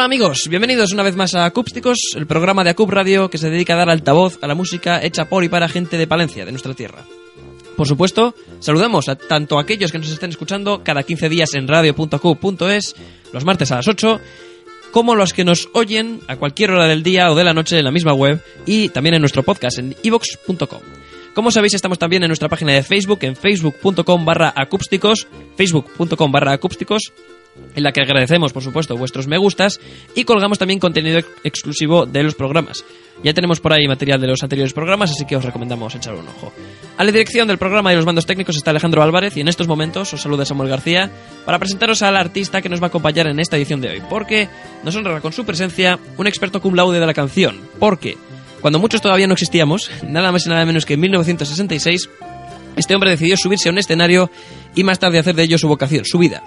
Hola amigos, bienvenidos una vez más a Acústicos, el programa de Acup Radio que se dedica a dar altavoz a la música hecha por y para gente de Palencia, de nuestra tierra. Por supuesto, saludamos a tanto a aquellos que nos estén escuchando cada 15 días en radio.acup.es, los martes a las 8, como los que nos oyen a cualquier hora del día o de la noche en la misma web y también en nuestro podcast en ivox.com. Como sabéis, estamos también en nuestra página de Facebook, en facebook.com barra acústicos, facebook.com barra acústicos, en la que agradecemos, por supuesto, vuestros me gustas y colgamos también contenido ex- exclusivo de los programas. Ya tenemos por ahí material de los anteriores programas, así que os recomendamos echar un ojo. A la dirección del programa y los mandos técnicos está Alejandro Álvarez y en estos momentos os saluda Samuel García para presentaros al artista que nos va a acompañar en esta edición de hoy, porque nos honra con su presencia un experto cum laude de la canción, porque cuando muchos todavía no existíamos, nada más y nada menos que en 1966, este hombre decidió subirse a un escenario y más tarde hacer de ello su vocación, su vida.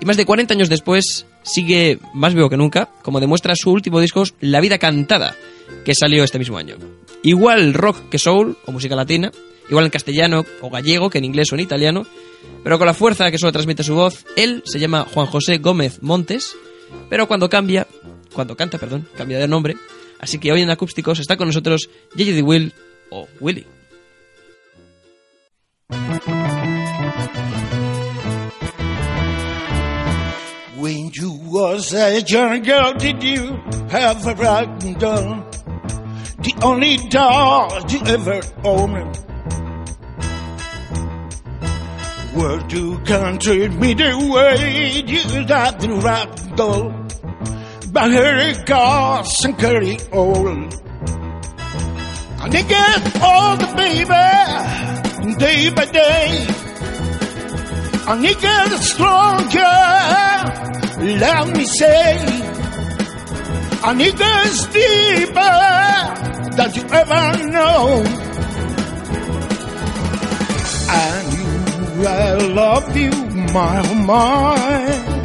Y más de 40 años después, sigue más vivo que nunca, como demuestra su último disco, La vida cantada, que salió este mismo año. Igual rock que soul, o música latina, igual en castellano o gallego que en inglés o en italiano, pero con la fuerza que solo transmite su voz, él se llama Juan José Gómez Montes, pero cuando cambia, cuando canta, perdón, cambia de nombre, así que hoy en Acústicos está con nosotros J.J. Will o Willy. When you was a young girl, did you have a rock doll? The only doll you ever owned. Word to country me the way you got the rock doll. Oh, but her cars and curly old. And they get older, baby, day by day. And he gets stronger, let me say. And he gets deeper than you ever know. And you, I love you, my, my.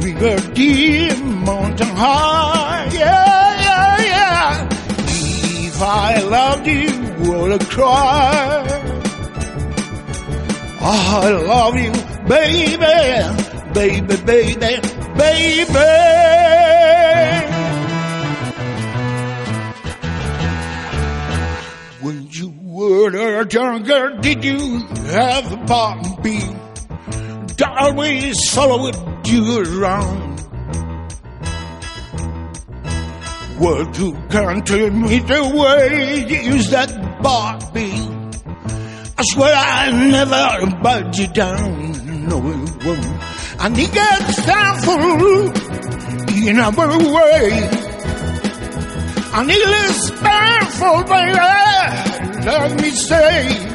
River deep, mountain high, yeah, yeah, yeah. If I loved you, would I cry? Ah, I love you, baby, baby, baby, baby. When you were a young girl, did you have a puppy that always followed you around? Word to country me the way you use that Barbie. I swear I never bite you down, no it won't. And he gets down for in our way. And he is painful, baby, let me say.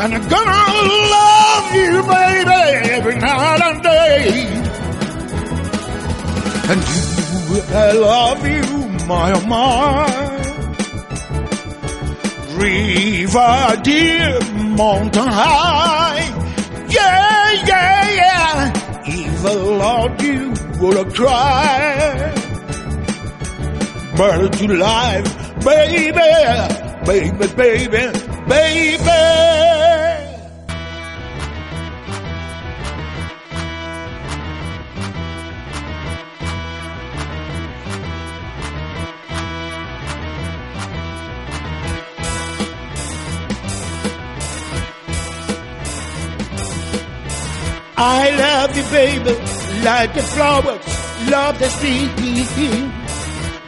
And I'm gonna love you, baby, every night and day. And you, I love you, my, oh my river deep, mountain high. Yeah, yeah, yeah. I loved you, I cry? Murder to life, baby, baby, baby, baby. I love you, baby, like the flowers love the sea.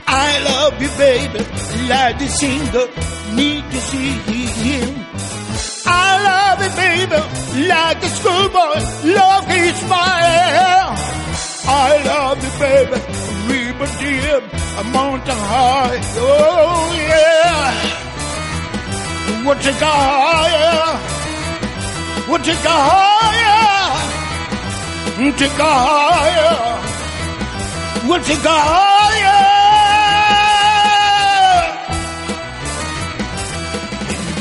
I love you, baby, like the singer need to see him. I love you, baby, like the schoolboy love his smile. I love you, baby, river deep, a mountain high. Oh yeah. What you got higher? What you higher? Tikaya,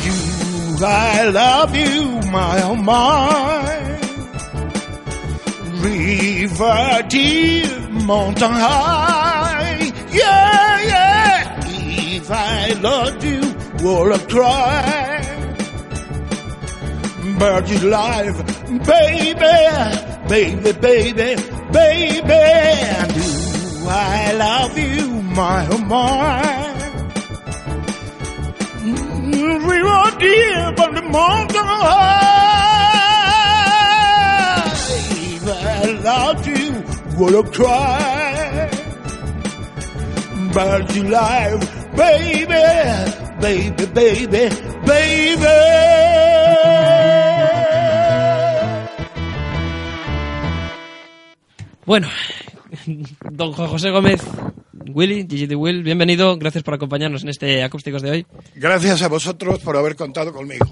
You, I love you, my oh my. River deep, mountain high, yeah, yeah. If I loved you, would I cry? But you live, baby baby, baby, baby. Do I love you, my oh my? Mm, we were deep on the mountain high. If I loved you, would I cry? But you life, baby, baby, baby, baby. Bueno, don José Gómez, Willy, Gigi de Will, bienvenido, gracias por acompañarnos en este Acústicos de hoy. Gracias a vosotros por haber contado conmigo.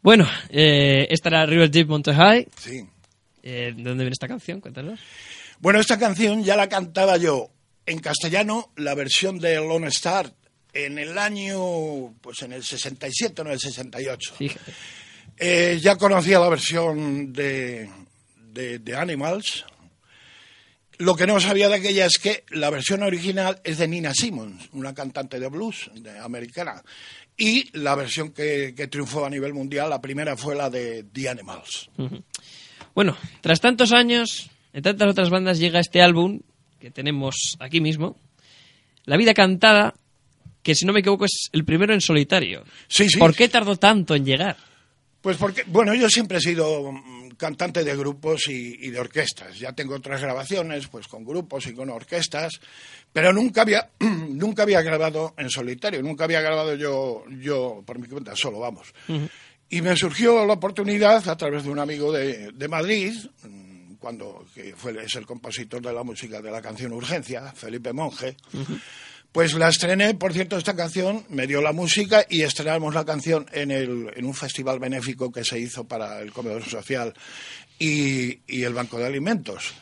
Bueno, eh, esta era River Deep Monte High. Sí. Eh, ¿De dónde viene esta canción? Cuéntanos. Bueno, esta canción ya la cantaba yo en castellano, la versión de Lone Star, en el año, pues en el 67 o en el 68. Fíjate. Eh, ya conocía la versión de, de, de Animals. Lo que no sabía de aquella es que la versión original es de Nina Simmons, una cantante de blues de- americana. Y la versión que, que triunfó a nivel mundial, la primera fue la de The Animals. Bueno, tras tantos años, en tantas otras bandas llega este álbum que tenemos aquí mismo, La vida cantada, que si no me equivoco es el primero en solitario. Sí, sí. ¿Por qué tardó tanto en llegar? Pues porque, bueno, yo siempre he sido mm, cantante de grupos y, y de orquestas. Ya tengo otras grabaciones, pues con grupos y con orquestas, pero nunca había, nunca había grabado en solitario, nunca había grabado yo, yo por mi cuenta, solo, vamos. Y me surgió la oportunidad a través de un amigo de, de Madrid, mm, cuando que fue, es el compositor de la música de la canción Urgencia, Felipe Monge. Pues la estrené, por cierto, esta canción me dio la música y estrenamos la canción en, el, en un festival benéfico que se hizo para el comedor social y, y el Banco de Alimentos.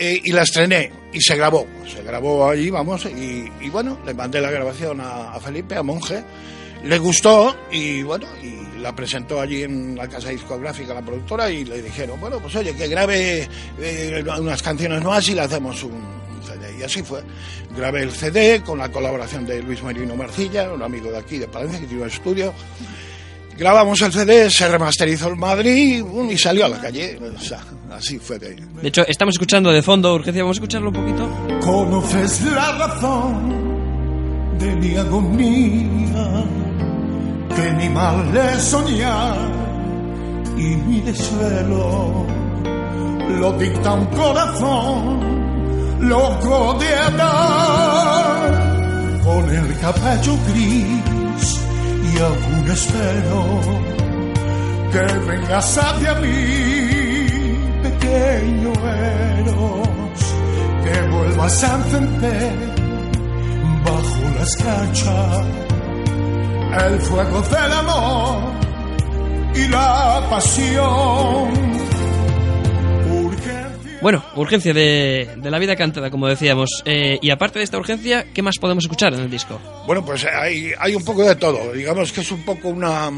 Eh, y la estrené y se grabó, se grabó allí, vamos, y, y bueno, le mandé la grabación a, Felipe, a Monje, le gustó y bueno, y la presentó allí en la casa discográfica la productora y le dijeron, bueno, pues oye, que grabe eh, unas canciones más y le hacemos un. Y así fue. Grabé el CD con la colaboración de Luis Marino Marcilla, un amigo de aquí de Palencia que tiene un estudio. Grabamos el CD, se remasterizó en Madrid y salió a la calle. O sea, así fue de, De hecho, estamos escuchando de fondo Urgencia, vamos a escucharlo un poquito. Conoces la razón de mi agonía, que mi mal es soñar y mi desvelo lo dicta un corazón loco de andar con el cabello gris y aún espero que vengas hacia mí, pequeño Eros, que vuelvas a encender bajo la escarcha el fuego del amor y la pasión. Bueno, urgencia de, de la vida cantada, como decíamos. Eh, y aparte de esta urgencia, ¿qué más podemos escuchar en el disco? Bueno, pues hay, hay un poco de todo. Digamos que es un poco una,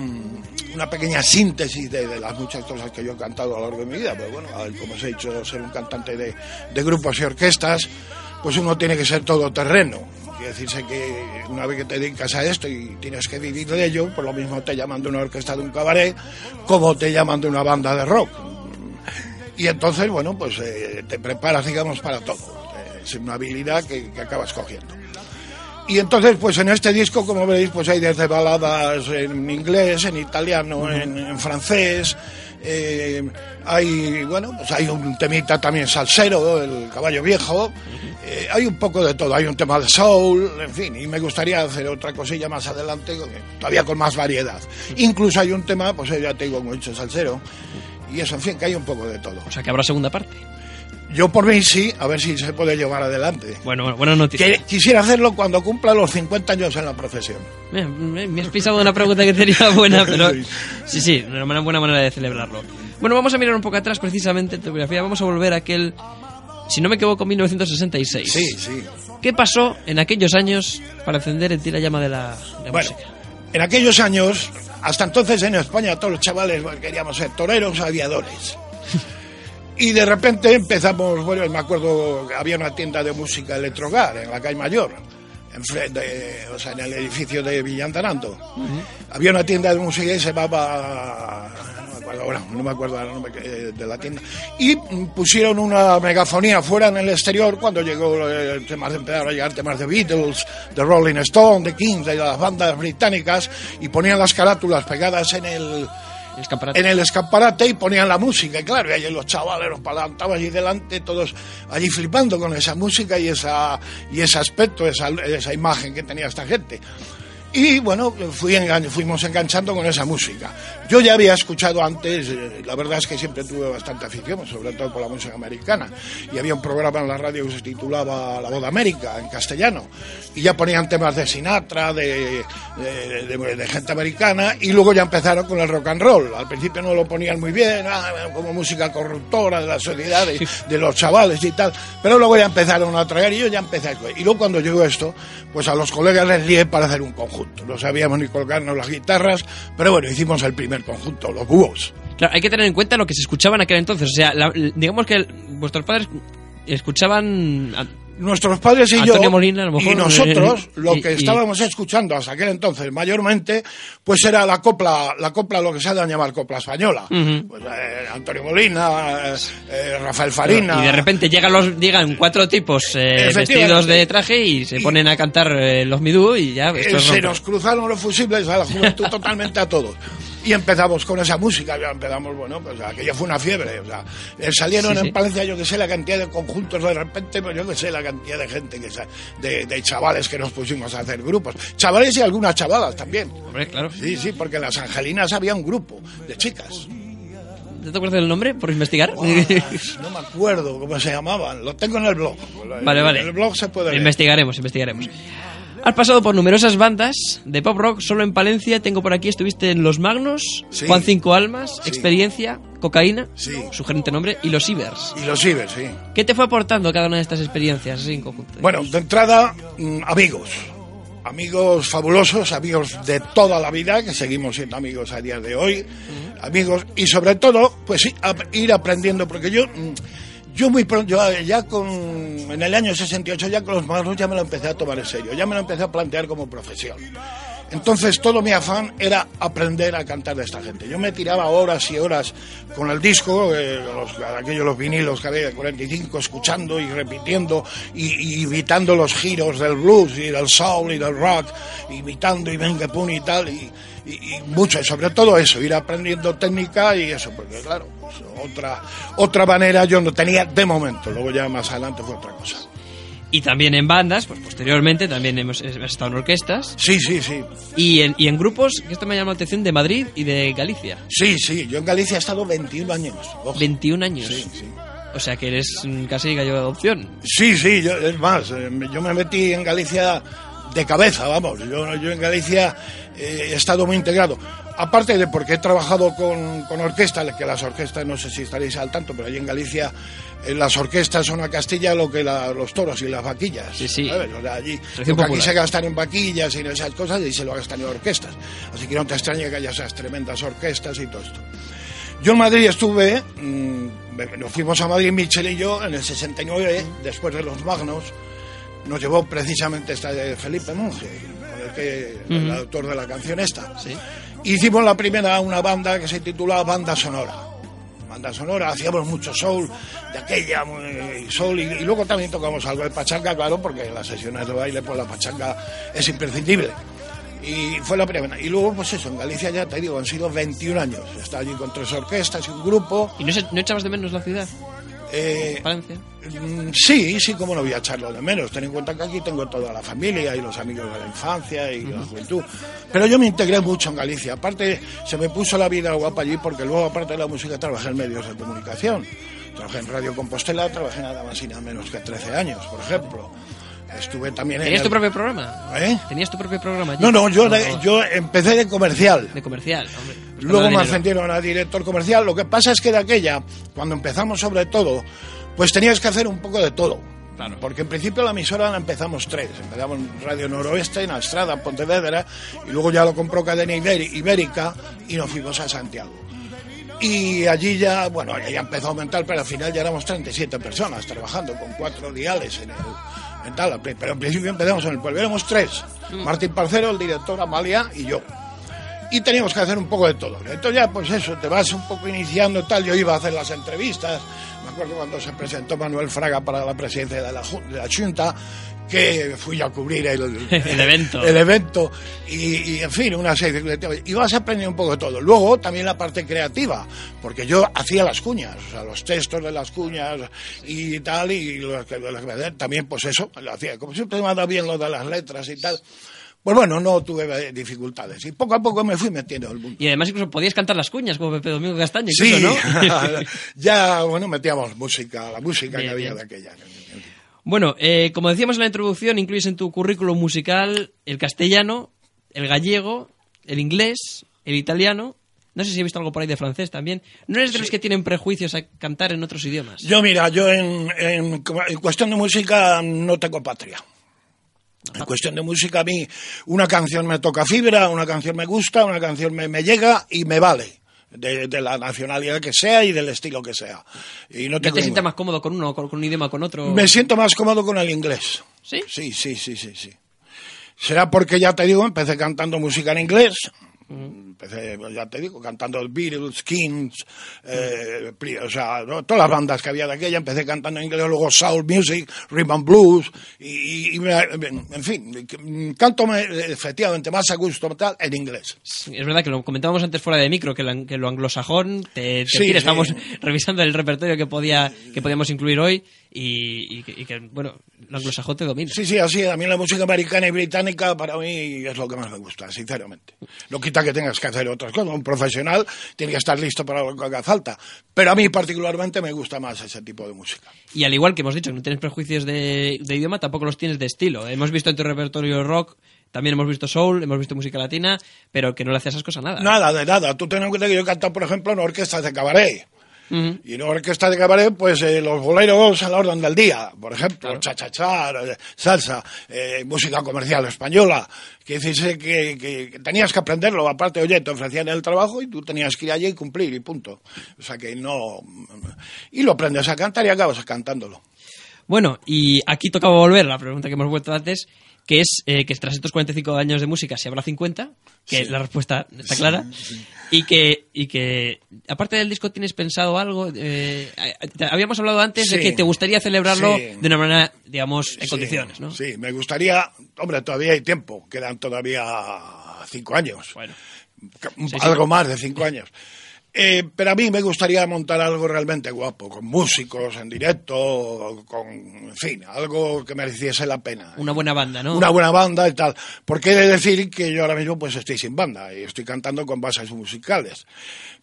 una pequeña síntesis de, de las muchas cosas que yo he cantado a lo largo de mi vida. Pero bueno, al- como os he dicho, ser un cantante de, de grupos y orquestas, pues uno tiene que ser todoterreno. Quiere decirse que una vez que te dedicas a esto y tienes que vivir de ello, pues lo mismo te llaman de una orquesta de un cabaret como te llaman de una banda de rock. Y entonces, bueno, pues eh, te preparas, digamos, para todo. Eh, Es una habilidad que, que acabas cogiendo. Y entonces, pues en este disco, como veréis, pues hay desde baladas en inglés, en italiano, en, en francés. eh, hay, bueno, pues hay un temita también salsero, el caballo viejo. eh, hay un poco de todo. Hay un tema de soul, en fin. Y me gustaría hacer otra cosilla más adelante, todavía con más variedad. Incluso hay un tema, pues ya te digo, dicho, salsero. Y eso, en fin, que hay un poco de todo. O sea, que habrá segunda parte. Yo por mí sí, a ver si se puede llevar adelante. Bueno, buena noticia. Que- quisiera hacerlo cuando cumpla los 50 años en la profesión. Me, me- me has pisado una pregunta que tenía buena, pero Sí. sí, una buena- buena manera de celebrarlo. Bueno, vamos a mirar un poco atrás precisamente en tu biografía. Vamos a volver a aquel, si no me equivoco, 1966. Sí, sí. ¿Qué pasó en aquellos años para encender en ti la llama de la, de la Bueno, música? En aquellos años, hasta entonces en España todos los chavales queríamos ser toreros aviadores. Y de repente empezamos, bueno, me acuerdo que había una tienda de música Electrogar en la calle Mayor, en, frente, o sea, en el edificio de Villantanando. Había una tienda de música y se llamaba acuerdo ahora, no me acuerdo que- de la tienda. Y pusieron una megafonía fuera en el exterior cuando llegó el temas, empezaron a llegar temas de Beatles, de Rolling Stone, de Kings, de las bandas británicas y ponían las carátulas pegadas en el en el escaparate y ponían la música, y claro, y allí los chavales los palantaban allí delante, todos allí flipando con esa música y esa y ese aspecto, esa, esa imagen que tenía esta gente. Y bueno, fui engan- fuimos enganchando con esa música. Yo ya había escuchado antes, eh, la verdad es que siempre tuve bastante afición, sobre todo por la música americana. Y había un programa en la radio que se titulaba La Voz de América, en castellano. Y ya ponían temas de Sinatra, de, de- de- de gente americana, y luego ya empezaron con el rock and roll. Al principio no lo ponían muy bien, ah, como música corruptora de la sociedad, de, de los chavales y tal. Pero luego ya empezaron a traer y yo ya empecé a... Y luego cuando llegó esto, pues a los colegas les lié para hacer un conjunto. No sabíamos ni colgarnos las guitarras, pero bueno, hicimos el primer conjunto, los búhos. Claro, hay que tener en cuenta lo que se escuchaba en aquel entonces. O sea, la- digamos que el- vuestros padres escuchaban... a- Nuestros padres y Antonio yo Molina, a lo mejor, y nosotros eh, lo que y- estábamos escuchando hasta aquel entonces mayormente pues era la copla la copla lo que se ha de llamar copla española pues, eh, Antonio Molina eh, eh, Rafael Farina Y de repente llegan los llegan cuatro tipos eh, vestidos de traje y se Y- ponen a cantar los midú y ya esto es se nos cruzaron los fusibles a la juventud totalmente a todos. Y empezamos con esa música, ya empezamos, bueno, pues aquello fue una fiebre. O sea, eh, salieron Sí, en sí. Palencia, yo que sé, la cantidad de conjuntos de repente, pues yo que sé, la cantidad de gente, que de, de chavales que nos pusimos a hacer grupos. Chavales y algunas chavalas también. Hombre, claro. Sí, sí, porque en las Angelinas había un grupo de chicas. ¿Te acuerdas del nombre por investigar? No me acuerdo cómo se llamaban. Lo tengo en el blog. Vale, vale. En el blog se puede ver. investigaremos, investigaremos. Has pasado por numerosas bandas de pop rock, solo en Palencia. Tengo por aquí, estuviste en Los Magnos, Sí. Juan Cinco Almas, Sí. Experiencia, Cocaína, Sí. sugerente nombre, y Los Ibers. Y los Ibers, sí. ¿Qué te fue aportando cada una de estas experiencias así en conjunto? Bueno, de entrada, mm, amigos. Amigos fabulosos, amigos de toda la vida, que seguimos siendo amigos a día de hoy. Amigos, y sobre todo, pues sí, ir aprendiendo, porque yo, mm, yo muy pronto, ya con, en el año 68, ya con los magnos ya me lo empecé a tomar en serio, ya me lo empecé a plantear como profesión. Entonces todo mi afán era aprender a cantar de esta gente. Yo me tiraba horas y horas con el disco, eh, los, aquellos los vinilos que había de 45, escuchando y repitiendo y, y imitando los giros del blues y del soul y del rock, imitando y venga pum y tal, y, y- y mucho, sobre todo eso, ir aprendiendo técnica y eso, porque claro, pues, otra, otra manera yo no tenía de momento, luego ya más adelante fue otra cosa. Y también en bandas, pues posteriormente también hemos, hemos estado en orquestas Sí, sí, sí. y en, y en grupos, que esto me llama la atención, de Madrid y de Galicia. Sí, sí, yo en Galicia he estado 21 años. ojo. 21 años. Sí, sí. O sea que eres mm, casi gallo de adopción. Sí, sí, yo, es más, eh, yo me metí en Galicia de cabeza, vamos. Yo, yo en Galicia eh, he estado muy integrado. Aparte de porque he trabajado con, con orquestas, que las orquestas, no sé si estaréis al tanto, pero allí en Galicia eh, las orquestas son a Castilla lo que la- los toros y las vaquillas. Sí, sí. ¿sabes? O sea, allí aquí se gastan en vaquillas y en esas cosas, y se lo gastan en orquestas. Así que no te extrañe que haya esas tremendas orquestas y todo esto. Yo en Madrid estuve, mm, nos fuimos a Madrid, Michel y yo, en el 69, después de los Magnos, nos llevó precisamente esta de Felipe Monge, el, que, el autor de la canción esta. Sí. Hicimos la primera, una banda que se titulaba Banda Sonora. Banda Sonora, hacíamos mucho soul de aquella, soul, y, y luego también tocamos algo de pachanga, claro, porque en las sesiones de baile, pues la pachanga es imprescindible. Y fue la primera. Y luego, pues eso, en Galicia ya te digo, han sido 21 años. Está allí con tres orquestas y un grupo. ¿Y no echabas de menos la ciudad, Eh? Mm, Sí, sí, como no voy a echarlo de menos. Ten en cuenta que aquí tengo toda la familia y los amigos de la infancia y la juventud. Pero yo me integré mucho en Galicia. Aparte, se me puso la vida guapa allí porque luego, aparte de la música, trabajé en medios de comunicación. Trabajé en Radio Compostela, trabajé nada más y nada menos que 13 años, por ejemplo. Estuve también en. ¿Tenías el- tu propio programa? ¿Eh? ¿Tenías tu propio programa? allí? No, no, yo, ¿O- de- yo empecé de comercial. De comercial, hombre. Pues Luego me ascendieron a director comercial. Lo que pasa es que de aquella, cuando empezamos sobre todo, pues tenías que hacer un poco de todo. Claro. Porque en principio la emisora la empezamos tres. Empezamos en Radio Noroeste, en Astrada, en Pontevedra, y luego ya lo compró Cadena Ibérica y nos fuimos a Santiago. Y allí ya, bueno, ya empezó a aumentar, pero al final ya éramos 37 personas trabajando con cuatro diales en el en tal, pero en principio empezamos en el pueblo. Éramos tres, Martín Parcero, el director, Amalia y yo. Y teníamos que hacer un poco de todo. Entonces ya, pues eso, te vas un poco iniciando tal. Yo iba a hacer las entrevistas. Me acuerdo cuando se presentó Manuel Fraga para la presidencia de la, de la Junta, que fui a cubrir el, El evento. el evento y, y, en fin, una serie de temas. Y vas aprendiendo un poco de todo. Luego también la parte creativa, porque yo hacía las cuñas, o sea, los textos de las cuñas y tal, y lo que- lo que- también pues eso, lo hacía. Como siempre me ha dado bien lo de las letras y tal, pues bueno, no tuve dificultades. Y poco a poco me fui metiendo en el mundo. Y además incluso podías cantar las cuñas como Pepe Domingo Castaño, Sí, incluso, ¿no? ya, bueno, metíamos música, la música Bien, que había bien. de aquella. Bueno, eh, como decíamos en la introducción, incluyes en tu currículum musical el castellano, el gallego, el inglés, el italiano. No sé si he visto algo por ahí de francés también. ¿No eres de los que tienen prejuicios a cantar en otros idiomas? Yo, mira, yo en, en, en cuestión de música no tengo patria. En cuestión de música, a mí una canción me toca fibra, una canción me gusta, una canción me, me llega y me vale. De, de la nacionalidad que sea y del estilo que sea. Y no ¿No tengo te sientes más cómodo con uno, con, con un idioma, con otro? Me siento más cómodo con el inglés. ¿Sí? Sí, sí, sí, sí, sí. Será porque ya te digo, empecé cantando música en inglés. Empecé, ya te digo, cantando Beatles, Kings, eh, o sea, ¿no? todas las bandas que había de aquella. Empecé cantando en inglés, luego Soul Music, Rhythm and Blues, y, y- en fin, canto me- efectivamente más a gusto tal en inglés. Es verdad que lo comentábamos antes fuera de micro, que, la- que lo anglosajón, te, te Sí, sí. estamos revisando el repertorio que podía que podíamos incluir hoy y, y que, y que, bueno, lo anglosajón te domina. Sí, sí, así. A mí la música americana y británica para mí es lo que más me gusta, sinceramente. No quita que tengas que hacer otras cosas. Un profesional tiene que estar listo para lo que haga falta. Pero a mí particularmente me gusta más ese tipo de música. Y al igual que hemos dicho no tienes prejuicios de, de idioma, tampoco los tienes de estilo. Hemos visto en tu repertorio rock, también hemos visto soul, hemos visto música latina, pero que no le haces esas cosas nada. Nada, de nada. Tú ten en cuenta que yo he cantado, por ejemplo, en orquestas de cabaret. Ujú. Y en orquesta de cabaret, pues eh, los boleros a la orden del día, por ejemplo, cha-cha-cha, eh, salsa, eh, música comercial española. Que dices que, que- que tenías que aprenderlo. Aparte, oye, te ofrecían el trabajo y tú tenías que ir allí y cumplir y punto. O sea que no. Y lo aprendes a cantar y acabas cantándolo. Bueno, y aquí tocaba volver la pregunta que hemos vuelto antes, que es eh, que tras estos 45 años de música se habrá 50, que la respuesta está clara, y que y que aparte del disco tienes pensado algo. eh, te- habíamos hablado antes de que te gustaría celebrarlo de una manera, digamos, en condiciones, ¿no? Sí, me gustaría. Hombre, todavía hay tiempo. Quedan todavía cinco años. Bueno. Algo más de cinco años. Eh, pero a mí me gustaría montar algo realmente guapo, con músicos en directo, con, en fin, algo que mereciese la pena. Una buena banda, ¿no? Una buena banda y tal. Porque he de decir que yo ahora mismo pues estoy sin banda y estoy cantando con bases musicales.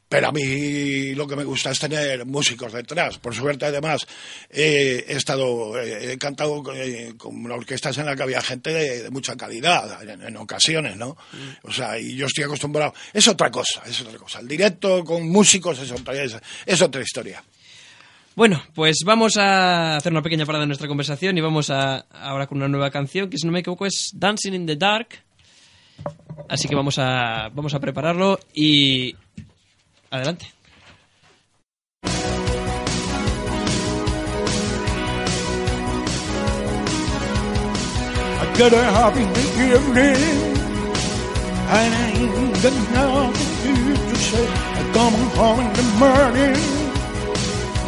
Pero a mí lo que me gusta es tener músicos detrás. Por suerte, además, he estado, he cantado eh, con orquestas en las que había gente de, mucha calidad, en, en ocasiones, ¿no? O sea, y yo estoy acostumbrado. Es otra cosa, es otra cosa. El directo con músicos es otra, es, es otra historia. Bueno, pues vamos a hacer una pequeña parada en nuestra conversación y vamos a ahora con una nueva canción que si no me equivoco es Dancing in the Dark. Así que vamos a vamos a prepararlo y adelante. I got a happy evening, and I ain't got nothing to say. I come home in the morning,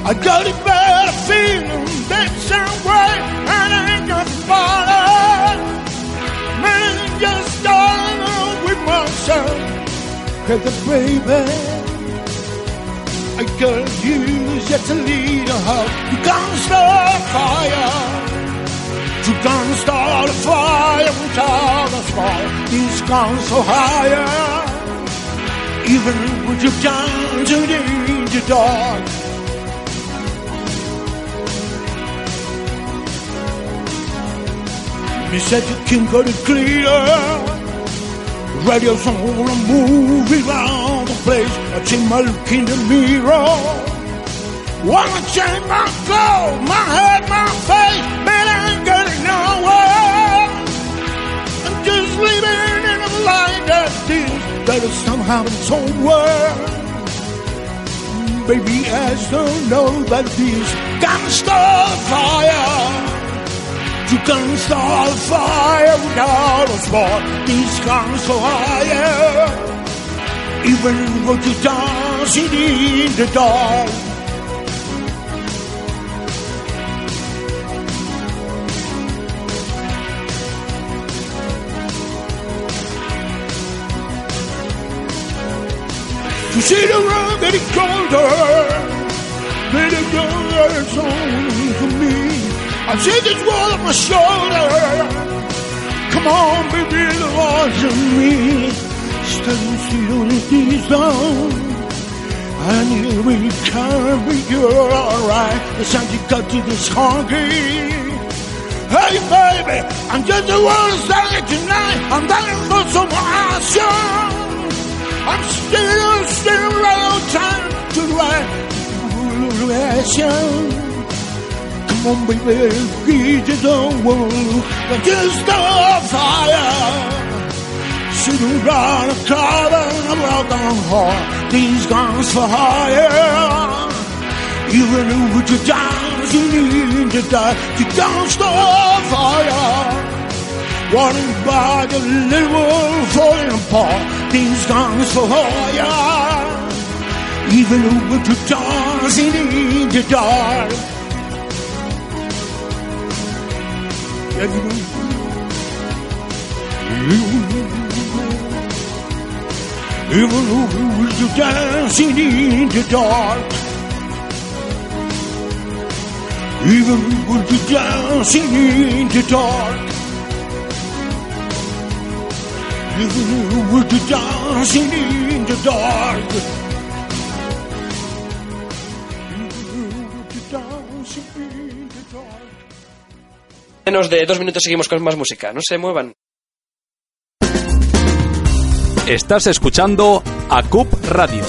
I got a bad feeling that's way, and I ain't got bother. Man, just starting with myself, cause the baby. I got you just a help. You can't start fire. You can't start a fire without a spark. This comes so higher. Even with your dancing in the dark. Said you can go to clear. Radio's on a movie around the place. I see my look in the mirror. Wanna change my clothes, my head, my face. Man, I ain't getting nowhere. I'm just living in a life that is better somehow and somewhere. Baby, I don't know that this can start a fire. You can start a fire without a spark. This can start a fire. Even when you're dancing in the dark. You see the road getting colder, getting colder, it's only for me. I see this wall on my shoulder. Come on, baby, the one's in me. These down. I knew we can't be you're alright. The sun you got to this hungry. Hey baby, I'm just the one starting tonight. I'm dying for some action. I'm still, still on time to right. Come on, baby, get it on. Just a fire. See the blood of carbon, a broken heart, these guns for hire. Even with your times, you need to die, you don't fire. Running by the little world falling apart, these guns for hire. Even with your times, you need to die. Yeah, you know. You Even if you dancing in the dark Even if you dancing in the dark Even if you dancing in the dark Menos de dos minutos seguimos con más música. No se muevan. Estás escuchando ACUP Radio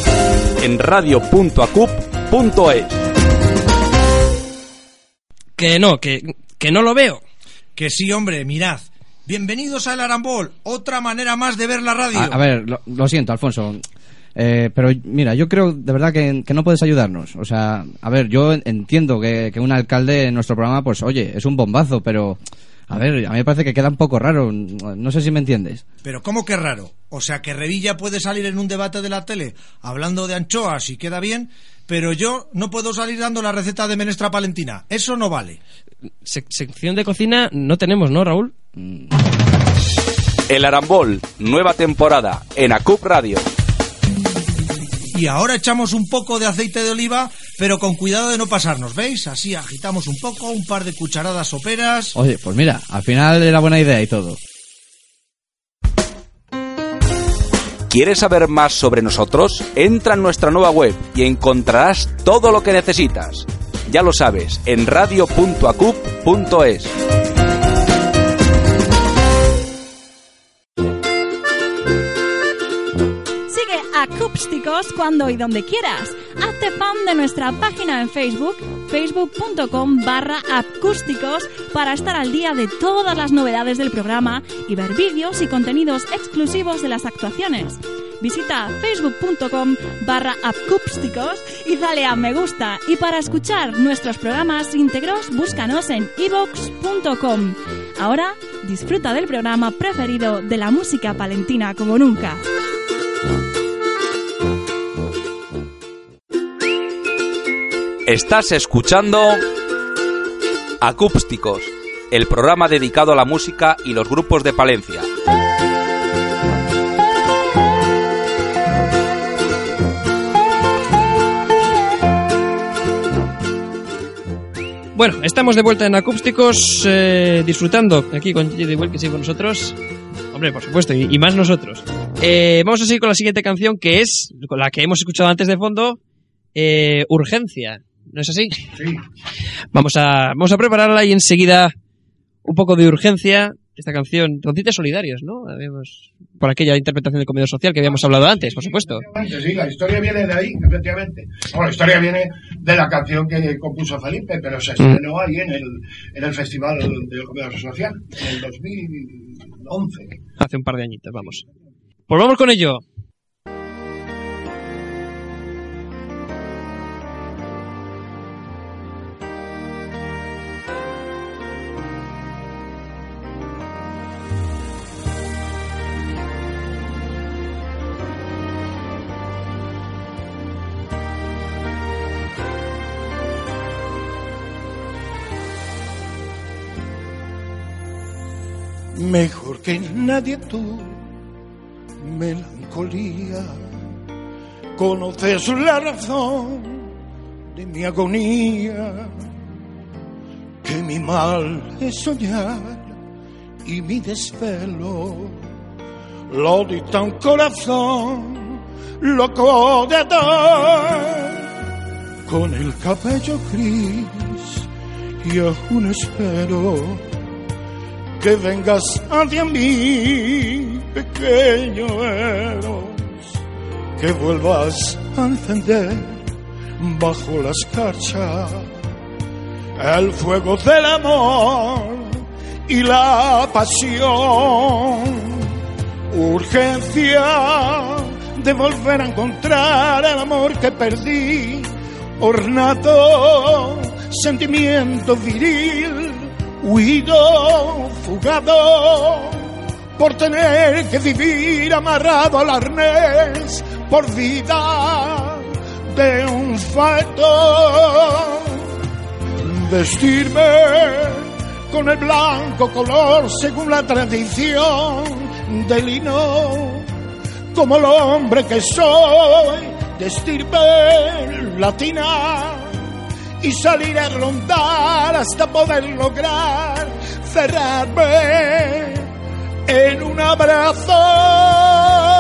en radio.acup.es. Que no, que, que no lo veo. Que sí, hombre, mirad. Bienvenidos al Arambol, otra manera más de ver la radio. A, a ver, lo, lo siento, Alfonso. Eh, pero mira, yo creo de verdad que, que no puedes ayudarnos. O sea, a ver, yo entiendo que, que un alcalde en nuestro programa, pues oye, es un bombazo, pero a ver, a mí me parece que queda un poco raro. No sé si me entiendes. Pero ¿cómo que raro? O sea, que Revilla puede salir en un debate de la tele hablando de anchoas y queda bien, pero yo no puedo salir dando la receta de menestra palentina. Eso no vale. Sec- sección de cocina no tenemos, ¿no, Raúl? El Arambol, nueva temporada en ACUP Radio. Y ahora echamos un poco de aceite de oliva, pero con cuidado de no pasarnos, ¿veis? Así agitamos un poco, un par de cucharadas soperas. Oye, pues mira, al final era buena idea y todo. ¿Quieres saber más sobre nosotros? Entra en nuestra nueva web y encontrarás todo lo que necesitas. Ya lo sabes, en radio.acup.es. Acústicos cuando y donde quieras. Hazte fan de nuestra página en Facebook, facebook.com barra acústicos, para estar al día de todas las novedades del programa y ver vídeos y contenidos exclusivos de las actuaciones. Visita facebook.com barra acústicos y dale a me gusta. Y para escuchar nuestros programas íntegros, búscanos en evox.com. Ahora disfruta del programa preferido de la música palentina como nunca. Estás escuchando Acústicos, el programa dedicado a la música y los grupos de Palencia. Bueno, estamos de vuelta en Acústicos, eh, disfrutando aquí con J.D. Que sigue con nosotros. Hombre, por supuesto, y, y más nosotros. Eh, vamos a seguir con la siguiente canción, que es con la que hemos escuchado antes de fondo, eh, Urgencia. ¿No es así? Sí. Vamos a, vamos a prepararla y enseguida un poco de urgencia. Esta canción, con tintes solidarios, ¿no? Habíamos, por aquella interpretación del comedor social que habíamos hablado antes, por supuesto. Sí, la historia viene de ahí, efectivamente. Bueno, la historia viene de la canción que compuso Felipe, pero se estrenó ahí en el, en el Festival del Comedor Social, en el 2011. Hace un par de añitos, vamos. Pues vamos con ello. Que nadie tú, melancolía. Conoces la razón de mi agonía, que mi mal es soñar y mi desvelo lo dicta un corazón loco de amor con el cabello gris y aún espero que vengas hacia mí, pequeño Eros, que vuelvas a encender bajo la escarcha el fuego del amor y la pasión. Urgencia de volver a encontrar el amor que perdí, ornato, sentimiento viril, huido, fugado, por tener que vivir amarrado al arnés, por vida de un fato, vestirme con el blanco color según la tradición de lino, como el hombre que soy, de estirpe latina, y salir a rondar hasta poder lograr cerrarme en un abrazo.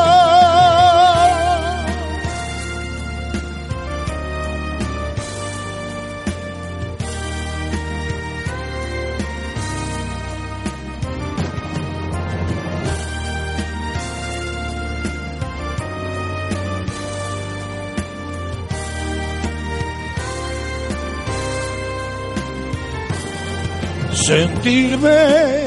Sentirme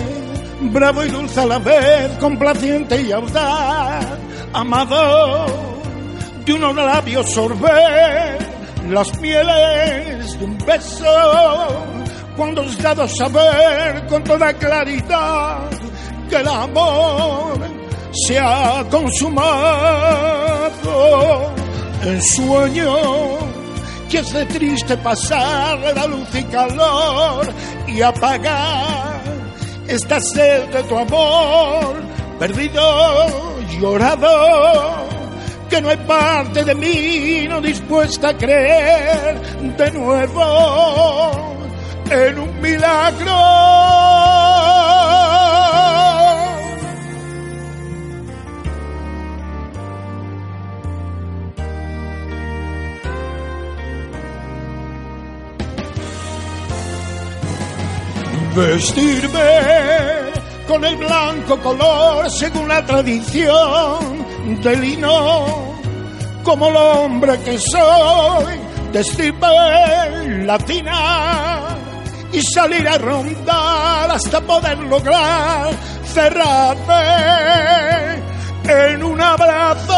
bravo y dulce a la vez, complaciente y audaz, amado de unos labios sorber las mieles de un beso, cuando has dado saber con toda claridad que el amor se ha consumado en sueño que es de triste pasar la luz y calor y apagar esta sed de tu amor, perdido, llorado, que no hay parte de mí no dispuesta a creer de nuevo en un milagro. Vestirme con el blanco color según la tradición de lino, como el hombre que soy, de latina, y salir a rondar hasta poder lograr cerrarme en un abrazo.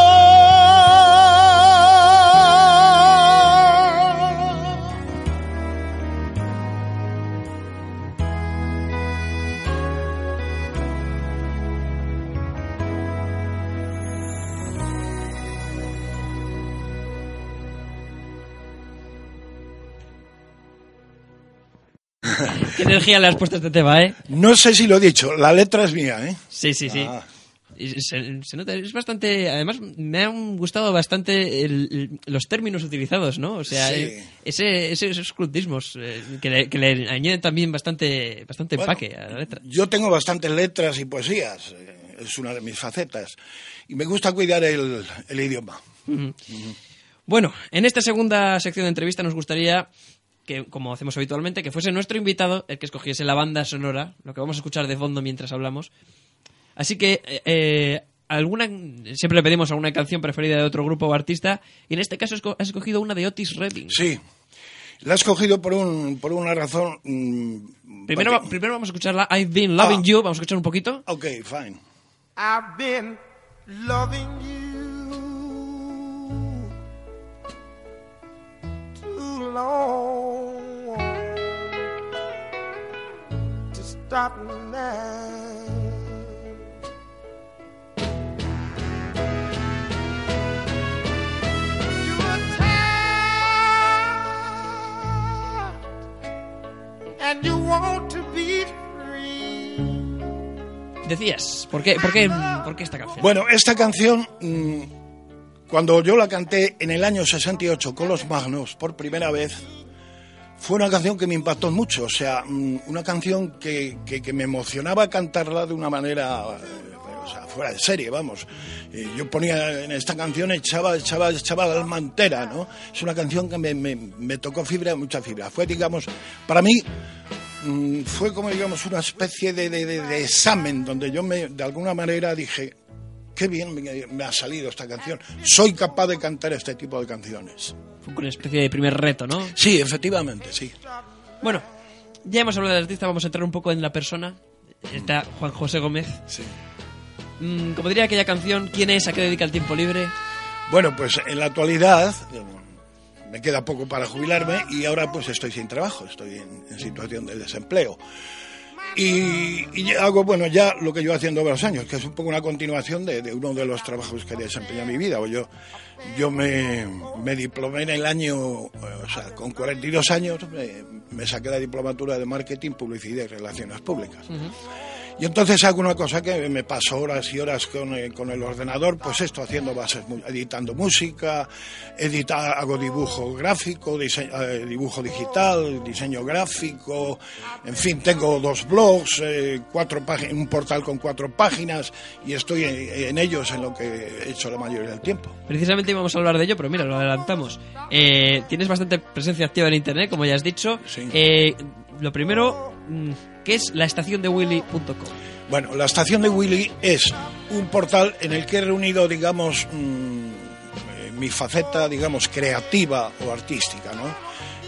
Energía le has puesto a este tema, ¿eh? No sé si lo he dicho, la letra es mía, ¿eh? Sí, sí, sí. Ah. Se, se nota, es bastante. Además, me han gustado bastante el- el- los términos utilizados, ¿no? O sea, Sí. ese, ese- esos cultismos eh, que, le, que le añaden también bastante, bastante Bueno, empaque a la letra. Yo tengo bastantes letras y poesías, eh, es una de mis facetas, y me gusta cuidar el, el idioma. Bueno, en esta segunda sección de entrevista nos gustaría que, como hacemos habitualmente, que fuese nuestro invitado el que escogiese la banda sonora, lo que vamos a escuchar de fondo mientras hablamos. Así que, eh, eh, alguna, siempre le pedimos alguna canción preferida de otro grupo o artista, y en este caso has escogido una de Otis Redding. Sí, la he escogido por, un, por una razón... mm, Primero, porque- primero vamos a escucharla, I've Been Loving Ah. You, vamos a escuchar un poquito. Ok, fine. I've been loving you too long to stop now. You were tired and you want to be free. The decías, ¿por qué, por qué, por qué esta canción? Bueno, esta canción, mm, cuando yo la canté en el año 68 con los Magnos por primera vez, fue una canción que me impactó mucho. O sea, mm, una canción que, que- me emocionaba cantarla de una manera. eh, o sea, fuera de serie, vamos. Eh, yo ponía en esta canción, echaba, echaba, echaba la alma ¿no? Es una canción que me, me- me tocó fibra, mucha fibra. Fue, digamos, para mí, mm, fue como, digamos, una especie de, de- de- de examen donde yo me, de alguna manera dije, qué bien me, me ha salido esta canción. Soy capaz de cantar este tipo de canciones. Fue una especie de primer reto, ¿no? Sí, efectivamente, sí. Bueno, ya hemos hablado del artista, vamos a entrar un poco en la persona. Está Juan José Gómez. Sí. Mm, como diría aquella canción, ¿quién es? ¿A qué dedica el tiempo libre? Bueno, pues en la actualidad eh, me queda poco para jubilarme y ahora pues estoy sin trabajo, estoy en, en situación de desempleo. Y, y hago, bueno, ya lo que yo haciendo varios años, que es un poco una continuación de, uno de los trabajos que desempeñé en mi vida. O yo yo me, me diplomé en el año, eh, o sea, con 42 años, me saqué la diplomatura de Marketing, Publicidad y Relaciones Públicas. Y entonces hago una cosa que me paso horas y horas con, eh, con el ordenador, pues esto, haciendo bases, editando música, edita, hago dibujo gráfico, dise- eh, dibujo digital, diseño gráfico, en fin, tengo dos blogs, eh, cuatro páginas, un portal con cuatro páginas y estoy en, en ellos en lo que he hecho la mayoría del tiempo. Precisamente íbamos a hablar de ello, pero mira, lo adelantamos. Eh, tienes bastante presencia activa en internet, como ya has dicho. Sí. Eh, lo primero, mm, ¿qué es la? Bueno, la estación de Willy es un portal en el que he reunido, digamos, mm, eh, mi faceta, digamos, creativa o artística, ¿no?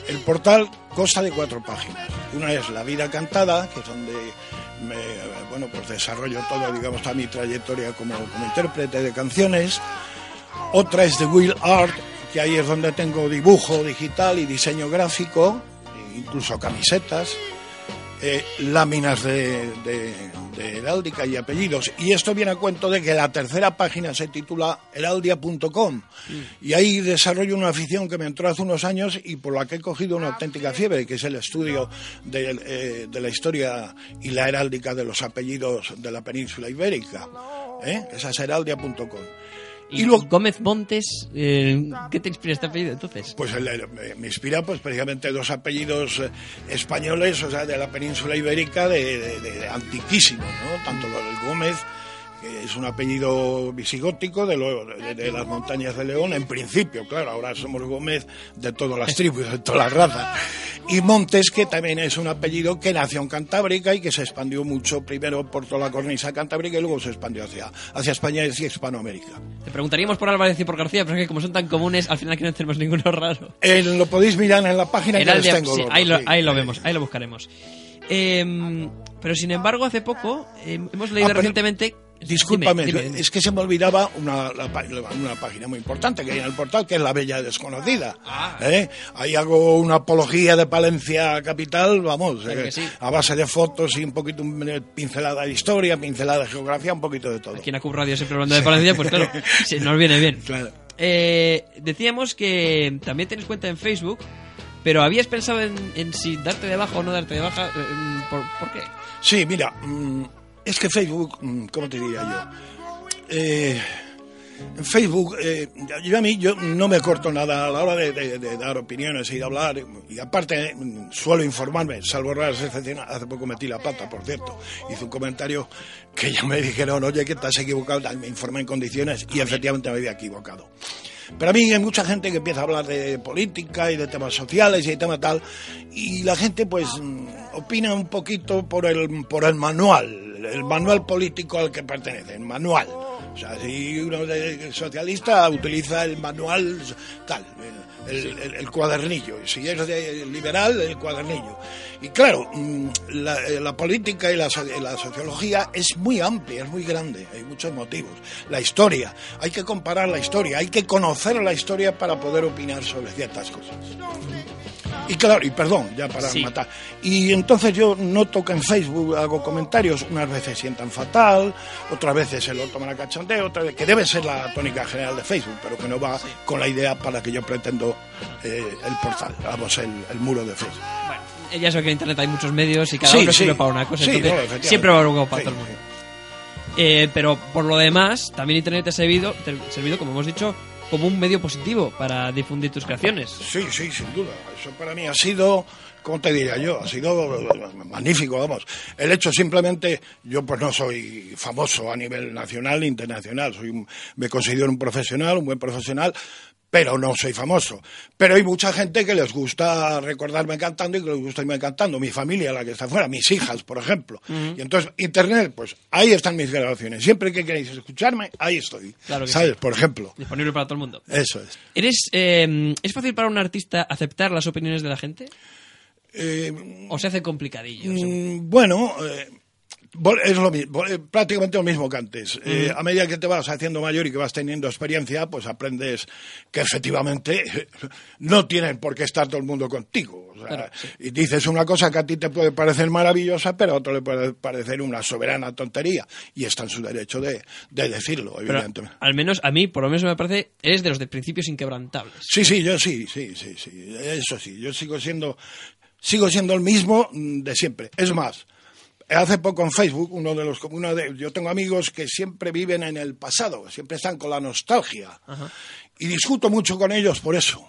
El portal consta de cuatro páginas. Una es La vida cantada, que es donde me, bueno, pues desarrollo todo, digamos, toda mi trayectoria como, como intérprete de canciones. Otra es The Will Art, que ahí es donde tengo dibujo digital y diseño gráfico, e incluso camisetas eh, láminas de, de- de heráldica y apellidos. Y esto viene a cuento de que la tercera página se titula heraldia.com. Y ahí desarrollo una afición que me entró hace unos años y por la que he cogido una auténtica fiebre, que es el estudio de, eh, de la historia y la heráldica de los apellidos de la península ibérica. ¿eh? Esa es heraldia.com. Y, Y luego- Gómez Montes, eh, ¿qué te inspira este apellido entonces? Pues el- el- me, inspira pues precisamente dos apellidos eh, españoles, o sea, de la península ibérica, de, de- antiquísimos, ¿no? Tanto del Gómez, que es un apellido visigótico de, lo- de- de las montañas de León, en principio, claro, ahora somos Gómez de todas las tribus, de todas las razas. Y Montes, que también es un apellido que nació en Cantábrica y que se expandió mucho primero por toda la cornisa cantábrica y luego se expandió hacia, hacia España y hacia Hispanoamérica. Te preguntaríamos por Álvarez y por García, pero es que como son tan comunes, al final aquí no tenemos ninguno raro. Eh, lo podéis mirar en la página que les tengo. sí, ahí, lo, ahí vemos, ahí lo buscaremos. Eh, pero sin embargo, hace poco eh, hemos leído Ah, pero- recientemente. Discúlpame, Dime, dime, dime. es que se me olvidaba una, la una página muy importante que hay en el portal, que es La Bella Desconocida. Ah. ¿eh? Ahí hago una apología de Palencia Capital, vamos, eh, sí. a base de fotos y un poquito eh, pincelada de historia, pincelada de geografía, un poquito de todo. Aquí en Acup Radio siempre hablando de Palencia, pues claro, sí, nos viene bien. Claro. Eh, decíamos que también tienes cuenta en Facebook, pero ¿habías pensado en, en si darte de baja o no darte de baja? Eh, ¿Por, por qué? Sí, mira, mm, es que Facebook, mm, ¿cómo te diría yo? Eh, en Facebook, eh, yo a mí yo no me corto nada a la hora de, dar opiniones y de hablar, y aparte mm, suelo informarme, salvo raras excepciones, hace poco metí la pata, por cierto, hice un comentario que ya me dijeron, oye, que has equivocado, me informé en condiciones y efectivamente me había equivocado. Pero a mí hay mucha gente que empieza a hablar de política y de temas sociales y de temas tal, y la gente pues mm, opina un poquito por el, por el manual, el manual político al que pertenece, el manual. O sea, si uno es socialista utiliza el manual tal, el, el- el- cuadernillo, si es de liberal, el cuadernillo. Y claro, mm, la, eh, la política y la, la sociología es muy amplia, es muy grande, hay muchos motivos. La historia, hay que comparar la historia, hay que conocer la historia para poder opinar sobre ciertas cosas. Y claro, y perdón, ya para Sí. matar. Y entonces yo noto que en Facebook hago comentarios, unas veces sientan fatal, otras veces se lo toman a cachondeo, otras veces, que debe ser la tónica general de Facebook, pero que no va con la idea para que yo pretendo eh, el portal, vamos, el, el muro de Facebook. Bueno, ya sé que en Internet hay muchos medios y cada Sí, uno sirve para una cosa, Sí, entonces no, siempre va a haber para todo el mundo. Eh, pero por lo demás, también Internet te ha servido, te servido, como hemos dicho, como un medio positivo para difundir tus creaciones. Sí, sí, sin duda. Eso para mí ha sido, ¿cómo te diría yo? Ha sido magnífico, vamos. El hecho simplemente, yo pues no soy famoso a nivel nacional e internacional. Soy un- me considero un profesional, un buen profesional, pero no soy famoso. Pero hay mucha gente que les gusta recordarme cantando y que les gusta irme cantando. Mi familia, la que está afuera, mis hijas, por ejemplo. Y entonces, Internet, pues ahí están mis grabaciones. Siempre que queréis escucharme, ahí estoy. Claro que ¿Sabes? sí. Por ejemplo. Disponible para todo el mundo. Eso es. ¿Eres, eh, ¿Es fácil para un artista aceptar las opiniones de la gente? Eh, ¿O se hace complicadillo? Mm, Bueno, eh, es lo mismo, eh, prácticamente lo mismo que antes. Eh, a medida que te vas haciendo mayor y que vas teniendo experiencia, pues aprendes que efectivamente no tienen por qué estar todo el mundo contigo. O sea, Claro, sí. Y dices una cosa que a ti te puede parecer maravillosa, pero a otro le puede parecer una soberana tontería. Y está en su derecho de, de decirlo, Pero evidentemente. al menos a mí, por lo menos me parece, eres de los de principios inquebrantables. Sí, sí, yo sí, sí, sí, sí. Eso sí, yo sigo siendo, sigo siendo el mismo mm, de siempre. Es más, hace poco en Facebook, uno de los, uno de, yo tengo amigos que siempre viven en el pasado, siempre están con la nostalgia. Y discuto mucho con ellos por eso.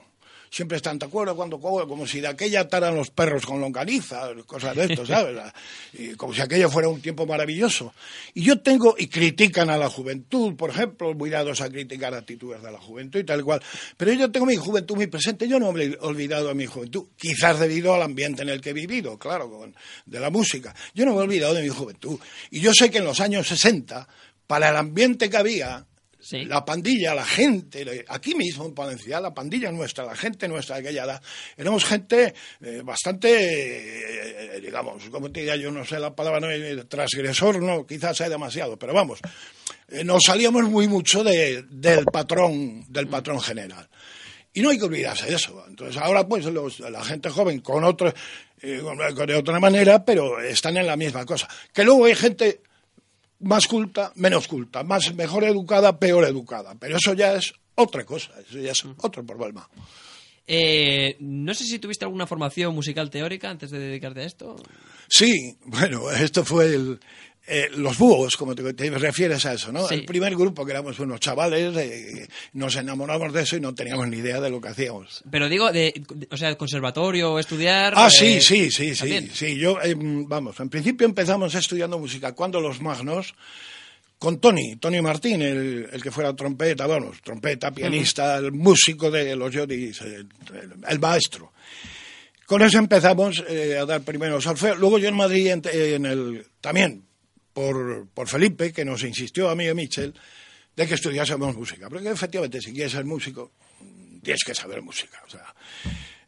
Siempre están de acuerdo cuando como, como si de aquella ataran los perros con longaniza, cosas de esto, ¿sabes? Y como si aquello fuera un tiempo maravilloso. Y yo tengo, y critican a la juventud, por ejemplo, muy dados a criticar actitudes de la juventud y tal cual. Pero yo tengo mi juventud muy presente, yo no me he olvidado de mi juventud, quizás debido al ambiente en el que he vivido, claro, con- de la música. Yo no me he olvidado de mi juventud. Y yo sé que en los años 60, para el ambiente que había, Sí. la pandilla, la gente, aquí mismo en Palencia, la pandilla nuestra, la gente nuestra de aquella edad, éramos gente eh, bastante, eh, digamos, como te diría yo, no sé la palabra, no, eh, transgresor, no, quizás sea demasiado, pero vamos, eh, nos salíamos muy mucho de- del patrón, del patrón general. Y no hay que olvidarse de eso. Entonces ahora pues los- la gente joven con otro, eh, de otra manera, pero están en la misma cosa. Que luego hay gente más culta, menos culta, más mejor educada, peor educada. Pero eso ya es otra cosa, eso ya es otro problema. Eh, no sé si tuviste alguna formación musical teórica antes de dedicarte a esto. Sí, bueno, esto fue el, eh, los búhos, como te, te refieres a eso, ¿no? Sí. El primer grupo, que éramos unos chavales, eh, nos enamoramos de eso y no teníamos ni idea de lo que hacíamos. Pero digo, de, o sea, conservatorio, estudiar. Ah, eh, sí, sí, sí, sí, también. sí. Yo, vamos, en principio empezamos estudiando música cuando los magnos, con Tony, Tony Martín, el, el que fuera trompeta, vamos, trompeta, pianista, el músico de los Yodis, el, el- el maestro. Con eso empezamos eh, a dar primero solfeo. Luego yo en Madrid, en, en el, también por, por Felipe, que nos insistió a mí y a Michel, de que estudiásemos música. Porque efectivamente, si quieres ser músico, tienes que saber música. O sea,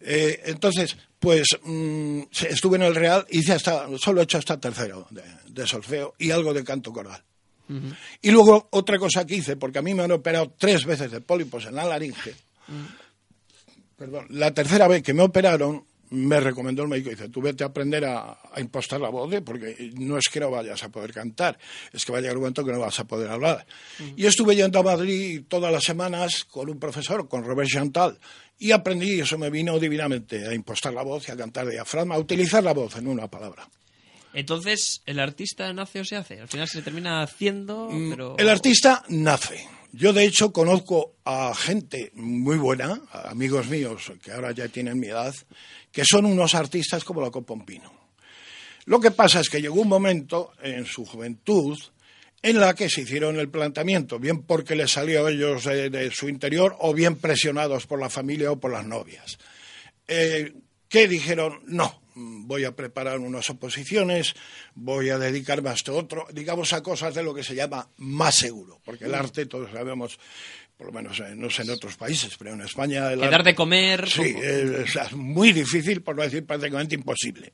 eh, entonces, pues mm, estuve en el Real, hice hasta, solo he hecho hasta tercero de, de solfeo y algo de canto coral. Y luego otra cosa que hice, porque a mí me han operado tres veces de pólipos en la laringe. Perdón, la tercera vez que me operaron, me recomendó el médico, dice, tú vete a aprender a, a impostar la voz, ¿eh? porque no es que no vayas a poder cantar, es que va a llegar un momento que no vas a poder hablar. Y estuve yendo a Madrid todas las semanas con un profesor, con Robert Chantal, y aprendí, y eso me vino divinamente, a impostar la voz y a cantar diafragma, a utilizar la voz en una palabra. Entonces, ¿el artista nace o se hace? Al final se termina haciendo, pero... Mm, El artista nace. Yo, de hecho, conozco a gente muy buena, amigos míos que ahora ya tienen mi edad, que son unos artistas como la Copompino. Lo que pasa es que llegó un momento en su juventud en la que se hicieron el planteamiento, bien porque les salió a ellos de, su interior o bien presionados por la familia o por las novias. Eh, que dijeron, no, voy a preparar unas oposiciones, voy a dedicarme a esto otro, digamos a cosas de lo que se llama más seguro, porque el arte, todos sabemos, por lo menos eh, no sé en otros países, pero en España el Que arte... dar de comer... Sí, poco. es, es muy difícil, por no decir prácticamente imposible.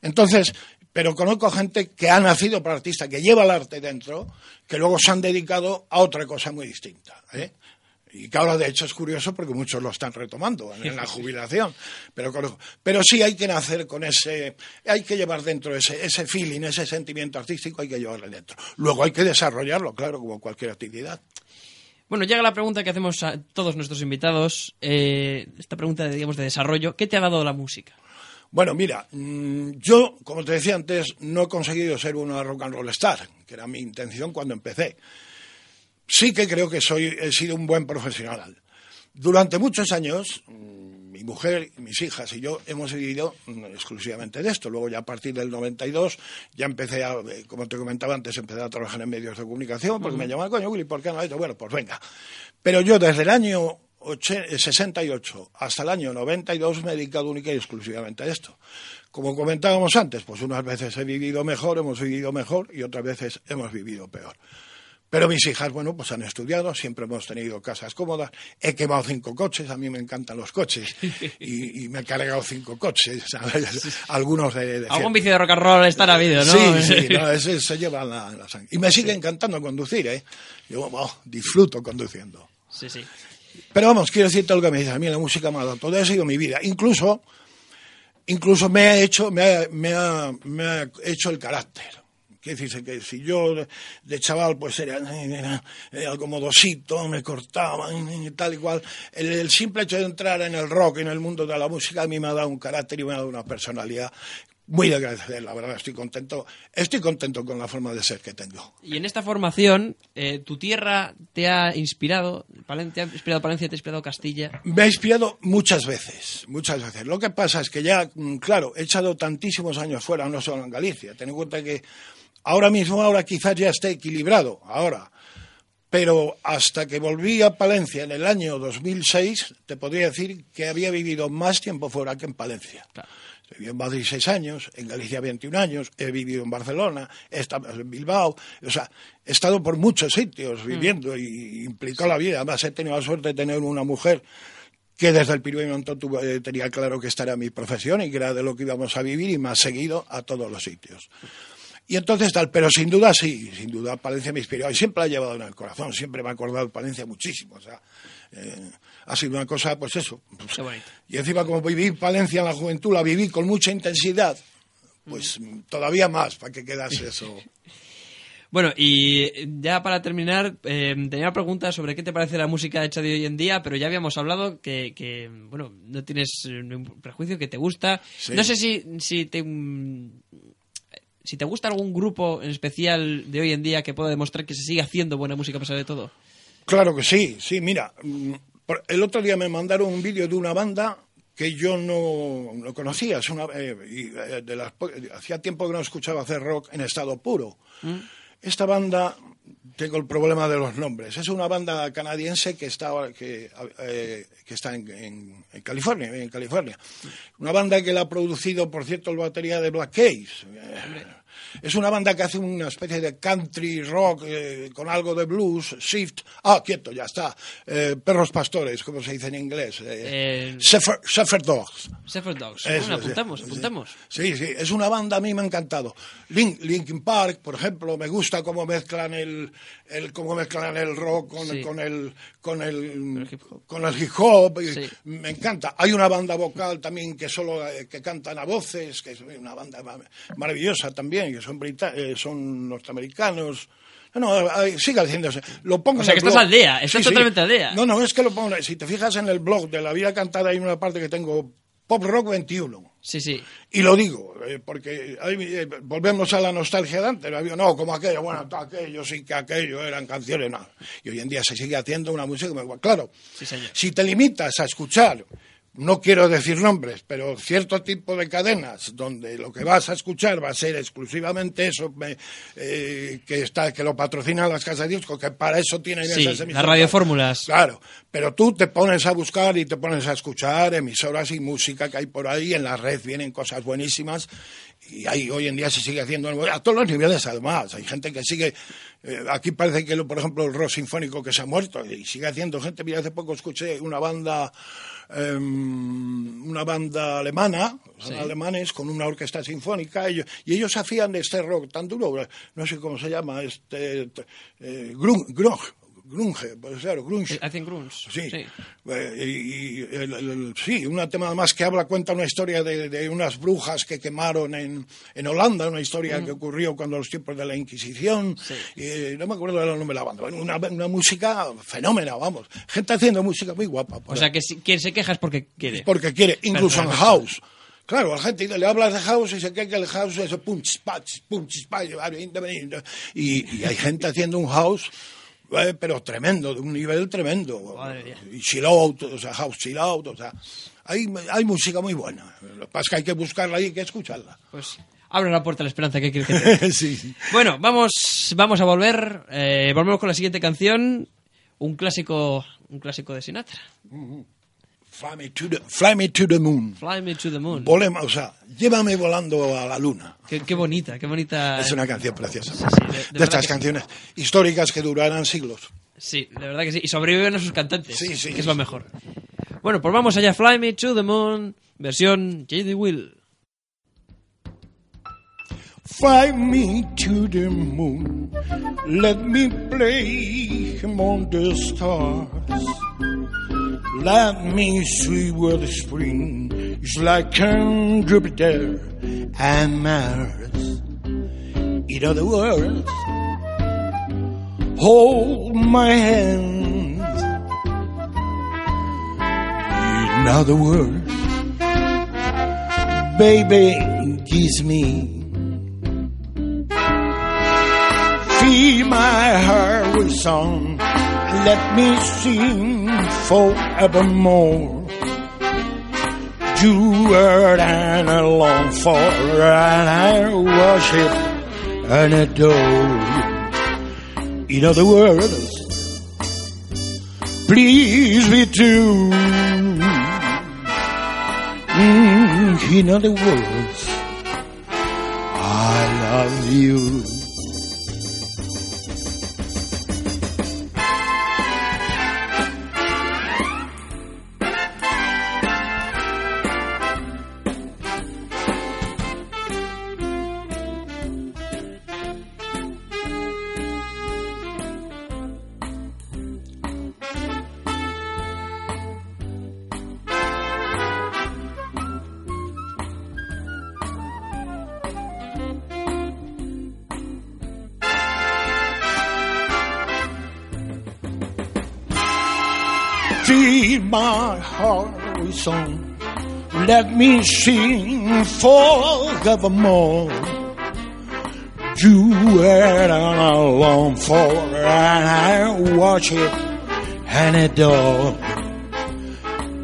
Entonces, pero conozco gente que ha nacido para artista, que lleva el arte dentro, que luego se han dedicado a otra cosa muy distinta. ¿eh? Y que ahora, de hecho, es curioso porque muchos lo están retomando en, en la jubilación. Pero, conozco- pero sí hay que nacer con ese. Hay que llevar dentro ese, ese feeling, ese sentimiento artístico, hay que llevarlo dentro. Luego hay que desarrollarlo, claro, como cualquier actividad. Bueno, llega la pregunta que hacemos a todos nuestros invitados. eh, esta pregunta, digamos, de desarrollo. ¿Qué te ha dado la música? Bueno, mira, mm, yo, como te decía antes, no he conseguido ser una rock and roll star, que era mi intención cuando empecé. Sí que creo que soy, he sido un buen profesional. Durante muchos años, mm, mujer, mis hijas y yo hemos vivido mm, exclusivamente de esto. Luego ya a partir del 92 ya empecé a, eh, como te comentaba antes, empecé a trabajar en medios de comunicación porque me llamaban, coño, Willy, ¿por qué no? esto? Bueno, pues venga. Pero yo desde el año oche- eh, 68 hasta el año 92 me he dedicado única y exclusivamente a esto. Como comentábamos antes, pues unas veces he vivido mejor, hemos vivido mejor y otras veces hemos vivido peor. Pero mis hijas, bueno, pues han estudiado, siempre hemos tenido casas cómodas. He quemado cinco coches, a mí me encantan los coches. Y, y me he cargado cinco coches, ¿sabes? Algunos de... de Algún vicio de rock and roll estará habido, ¿no? Sí, sí, no, ese se lleva la, sangre. Y me sigue encantando conducir, ¿eh? Yo oh, disfruto conduciendo. sí, sí. Pero vamos, quiero decirte algo que me dice. A mí la música me ha dado todo, ha sido mi vida. Incluso, incluso me ha hecho, me ha, me ha, me ha hecho el carácter. Quiere decirse que si yo de, chaval pues era, era, era algo modosito, me cortaban y tal y cual, el, el simple hecho de entrar en el rock, en el mundo de la música, a mí me ha dado un carácter y me ha dado una personalidad muy de agradecer, la verdad, estoy contento, estoy contento con la forma de ser que tengo. Y en esta formación, eh, tu tierra te ha inspirado, te ha inspirado Palencia, te ha inspirado Castilla. Me ha inspirado muchas veces, muchas veces. Lo que pasa es que ya, mm, claro, he echado tantísimos años fuera, no solo en Galicia. Ten en cuenta que ahora mismo, ahora quizás ya esté equilibrado, ahora. Pero hasta que volví a Palencia en el año 2006, te podría decir que había vivido más tiempo fuera que en Palencia. He vivido en Madrid seis años, en Galicia 21 años, he vivido en Barcelona, he estado en Bilbao, o sea, he estado por muchos sitios viviendo y implicado la vida. Además, he tenido la suerte de tener una mujer que desde el primer momento tuvo- eh, tenía claro que esta era mi profesión y que era de lo que íbamos a vivir y me ha seguido a todos los sitios. Y entonces tal, pero sin duda sí, sin duda Palencia me inspiró y siempre la ha llevado en el corazón, siempre me ha acordado Palencia muchísimo, o sea, eh, ha sido una cosa, pues eso. Qué y encima como viví Palencia en la juventud, la viví con mucha intensidad, pues todavía más para que quedase eso. Bueno, y ya para terminar, eh, tenía una pregunta sobre qué te parece la música hecha de hoy en día, pero ya habíamos hablado que, que, bueno, no tienes ningún prejuicio, que te gusta. Sí. No sé si, si te... mm, Si te gusta algún grupo en especial de hoy en día que pueda demostrar que se sigue haciendo buena música a pesar de todo. Claro que sí, sí, mira, mm, el otro día me mandaron un vídeo de una banda que yo no, no conocía, es una, eh, y, eh, de las hacía tiempo que no escuchaba hacer rock en estado puro. Esta banda, tengo el problema de los nombres, es una banda canadiense que está, que, eh, que está en, en- en California, en California. Una banda que la ha producido, por cierto, el batería de Black Keys. Es una banda que hace una especie de country rock eh, con algo de blues, shift. Ah, quieto, ya está. Eh, perros pastores, como se dice en inglés. Eh, Eh, Shepherd, Shepherd Dogs. Shepherd Dogs. Eso, Bueno, sí. apuntamos, Sí. apuntamos. Sí, sí, es una banda, a mí me ha encantado. Lin- Linkin Park, por ejemplo, me gusta cómo mezclan el, el cómo mezclan el rock con, Sí. con el con el, el hip hop. con el hip hop, Sí. me encanta. Hay una banda vocal también que solo que cantan a voces, que es una banda ma- maravillosa también, que son brita- eh, son norteamericanos. No, no, sigue haciéndose. Lo pongo O en sea, el que estás blog. al día, estás totalmente al día. No, no, es que lo pongo. Si te fijas en el blog de la vida cantada, hay una parte que tengo Pop Rock 21. Sí, sí. Y lo digo, eh, porque eh, volvemos a la nostalgia de antes. No, como aquello, bueno, aquello, sí que aquello eran canciones, no. Y hoy en día se sigue haciendo una música, claro, Sí, señor. si te limitas a escuchar, no quiero decir nombres, pero cierto tipo de cadenas donde lo que vas a escuchar va a ser exclusivamente eso me- eh, que está que lo patrocinan las casas de discos, que para eso tienen Sí, esas las emisoras. radiofórmulas. Claro, pero tú te pones a buscar y te pones a escuchar emisoras y música que hay por ahí, en la red vienen cosas buenísimas y ahí hoy en día se sigue haciendo a todos los niveles además. Hay gente que sigue, eh, aquí parece que lo- por ejemplo el rock sinfónico que se ha muerto y sigue haciendo gente. Mira, hace poco escuché una banda, em, una banda alemana, Sí. alemanes con una orquesta sinfónica ellos, y ellos hacían este rock tan duro, no sé cómo se llama, este eh, grunge, grunge, pues claro, grunge. Eh, Hacen grunge. Sí, Eh, y, y el- el- el- sí, un tema además que habla, cuenta una historia de, de unas brujas que quemaron en, en Holanda, una historia que ocurrió cuando los tiempos de la Inquisición, y, no me acuerdo del nombre de la banda, una, una música fenómena, vamos, gente haciendo música muy guapa, O sea, que si, quien se queja es porque quiere. porque quiere, incluso en house. Claro, la gente le hablas de house y se cree que el house es punch, patch, punch, patch, y, y hay gente haciendo un house, eh, pero tremendo, de un nivel tremendo. Madre. Y chill out, o sea, house chill out, o sea, hay, hay música muy buena. Lo que pasa es que hay que buscarla y hay que escucharla. Pues abre la puerta a la esperanza que quieres que te sí. Bueno, vamos, vamos a volver. eh, volvemos con la siguiente canción. Un clásico, un clásico de Sinatra. Fly me to the, fly me to the moon. Fly Me to the Moon. Volemos, o sea, llévame volando a la luna. Qué, qué bonita, qué bonita. Es una canción preciosa. Sí, sí, de- de de, estas que sí. canciones históricas que durarán siglos. Sí, de verdad que sí. Y sobreviven a sus cantantes. Sí, sí, Que es lo mejor. Bueno, pues vamos allá. Fly Me to the Moon, versión J.D. Will. Fly me to the moon. Let me play among the stars. Let me see where the spring is like on Jupiter and Mars. In other words, hold my hand. In other words, baby, kiss me. Fill my heart with song. Let me sing forevermore. You are and I long for, and I worship and adore. In other words, please be true. Mm, in other words, I love you. My heart song. Let me sing forevermore. You and I long for, and I worship and adore.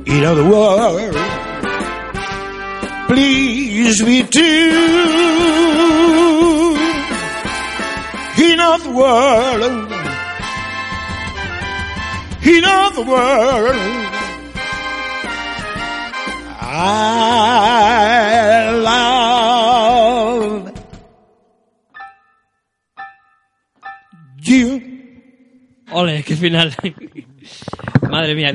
In other words, please be true. In other words, in other words, I love you. Ole, qué final. Madre mía.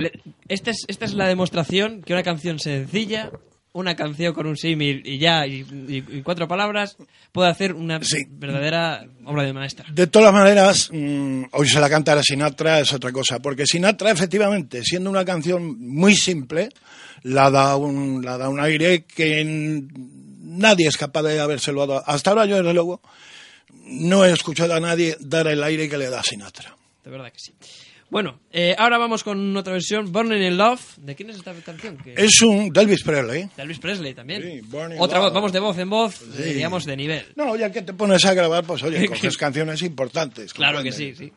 Esta es, esta es la demostración que una canción sencilla, una canción con un símil y ya, y, y- cuatro palabras, puede hacer una Sí. verdadera obra de maestra. De todas maneras, mm, hoy se la cantar a Sinatra es otra cosa, porque Sinatra, efectivamente, siendo una canción muy simple, la da un, la da un aire que nadie es capaz de habérselo dado. Hasta ahora yo, desde luego, no he escuchado a nadie dar el aire que le da Sinatra. De verdad que sí. Bueno, eh, ahora vamos con otra versión, Burning in Love. ¿De quién es esta canción? Que- Es un de Elvis Presley. De Elvis Presley también. Sí, Burning Otra Love. voz, vamos de voz en voz, eh, digamos de nivel. No, ya que te pones a grabar, pues oye, coges canciones importantes. Claro que sí, sí.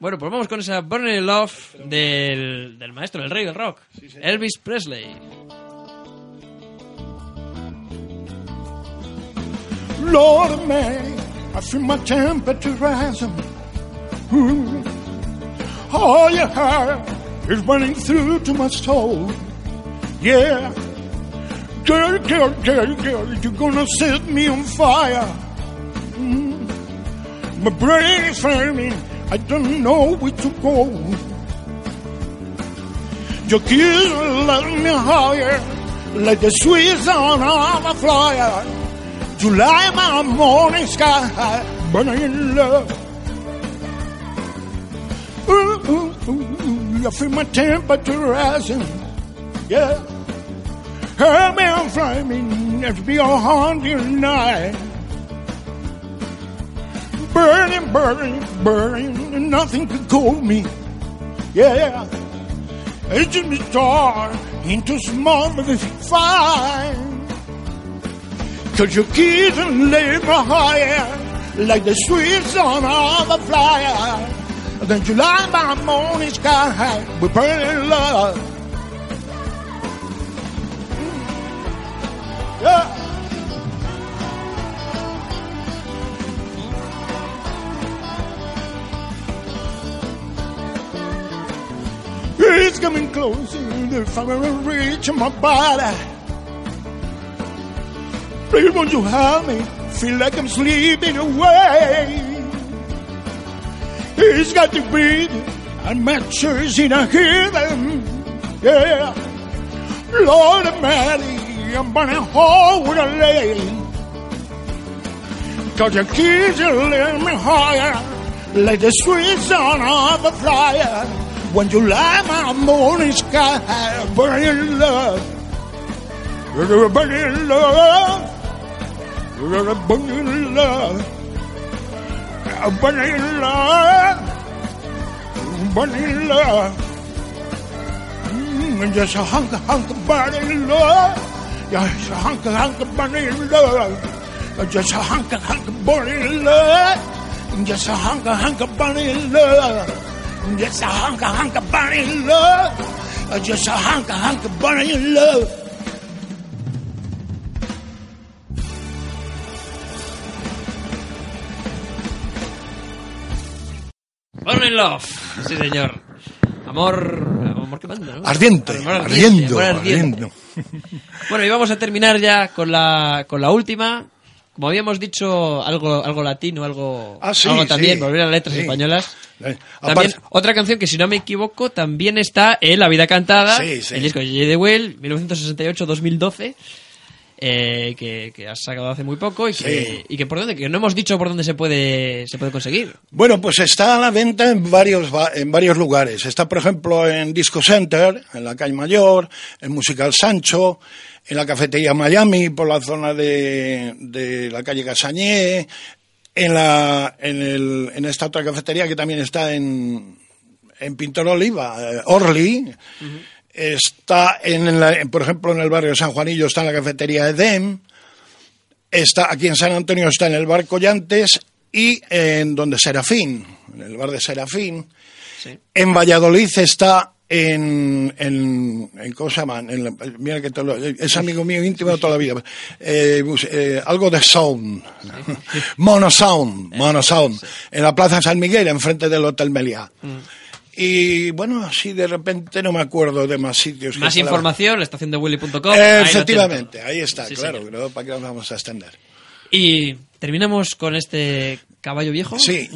Bueno, pues vamos con esa Burning in Love del, del maestro, el rey del rock, Elvis Presley. Lord man, I feel my temperature rising. Ooh. All your heart is running through to my soul. Yeah. Girl, girl, girl, girl, you're gonna set me on fire. Mm. My brain is flaming. I don't know where to go. Your kiss let me higher, like the sweet sound of a flyer. You light my morning sky, burning in love. Ooh, ooh, ooh, I feel my temperature rising. Yeah. Help me, I'm flaming. It's be a haunted night. Burning, burning, burning, and nothing can cool me. Yeah. In the dark into small but fine. Cause you keep and live higher like the sweet sun of a flyer. Then you light my morning sky with burning love. Yeah. It's coming closer, the fire will reach my body. Please won't you help me? Feel like I'm sleeping away. He's got to breathe and matches in a heathen. Yeah. Lord Almighty, I'm burning hole with a lane. Cause your kids are me higher like the sweet sun of a flyer. When you light my morning sky, burning love. You're burning love. You're burning love. Burning love. Burning love. Mm, just a hunk of hunk of burning love. Just a hunk of hunk of burning love. Just a hunk of hunk of burning love. Just a hunk of hunk of burning love. Just a hunk of hunk of burning love. Just a hunk of hunk of burning love. Burning Love. Sí, señor. Amor. Amor que manda, ¿no? Ardiente, Amor ardiendo, amor ardiente. ardiendo. Bueno, y vamos a terminar ya con la, con la última. Como habíamos dicho, algo, algo latino, algo, Ah, sí, algo también, sí. volver a letras Sí. españolas. Eh, También, otra canción que, si no me equivoco, también está en La Vida Cantada, el disco de J. de Well, 1968-2012, eh, que, que has sacado hace muy poco y que, y que por dónde, que no hemos dicho por dónde se puede, se puede conseguir. Bueno, pues está a la venta en varios, va- en varios lugares. Está, por ejemplo, en Disco Center, en la calle Mayor, en Musical Sancho, en la cafetería Miami, por la zona de, de la calle Casañé, en, la, en, el, en esta otra cafetería que también está en, en Pintor Oliva, eh, Orly. Está, en la- por ejemplo, en el barrio de San Juanillo, está en la cafetería Edem. Está aquí en San Antonio está en el bar Collantes y en donde Serafín, en el bar de Serafín. En Valladolid está en, en, en ¿cómo se llama? En la- mira que lo- es amigo mío íntimo de toda la vida. Eh, eh, algo de sound. Mono Sound, Mono Sound. En la Plaza San Miguel, enfrente del Hotel Meliá. Y bueno, así de repente no me acuerdo de más sitios. Más información, la estación de willy.com. Eh, Efectivamente, ahí está, Sí, claro. ¿para qué nos vamos a extender? Y terminamos con este caballo viejo. Sí,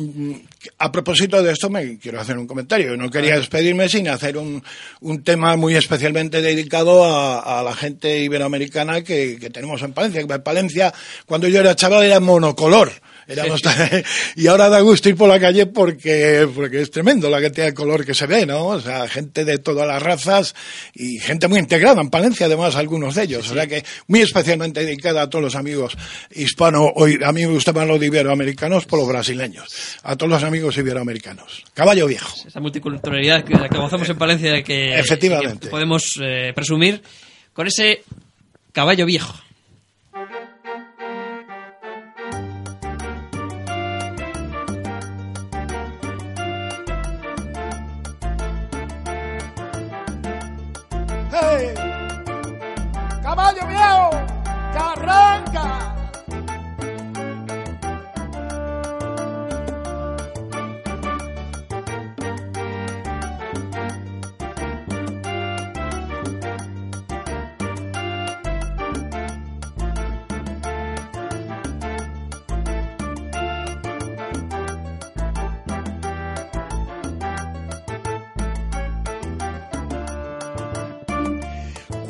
a propósito de esto me quiero hacer un comentario. No quería despedirme sin hacer un, un tema muy especialmente dedicado a, a la gente iberoamericana que, que tenemos en Palencia. En Palencia, cuando yo era chaval, era monocolor. Éramos y ahora da gusto ir por la calle porque, porque es tremendo la cantidad de color que se ve, ¿no? O sea, gente de todas las razas y gente muy integrada en Palencia, además, algunos de ellos. O sea que muy especialmente dedicada a todos los amigos hispanos, o a mí me gustan más los de iberoamericanos por los brasileños. A todos los amigos iberoamericanos. Caballo viejo. Esa multiculturalidad que, que gozamos en Palencia que, Efectivamente. que podemos eh, presumir con ese caballo viejo.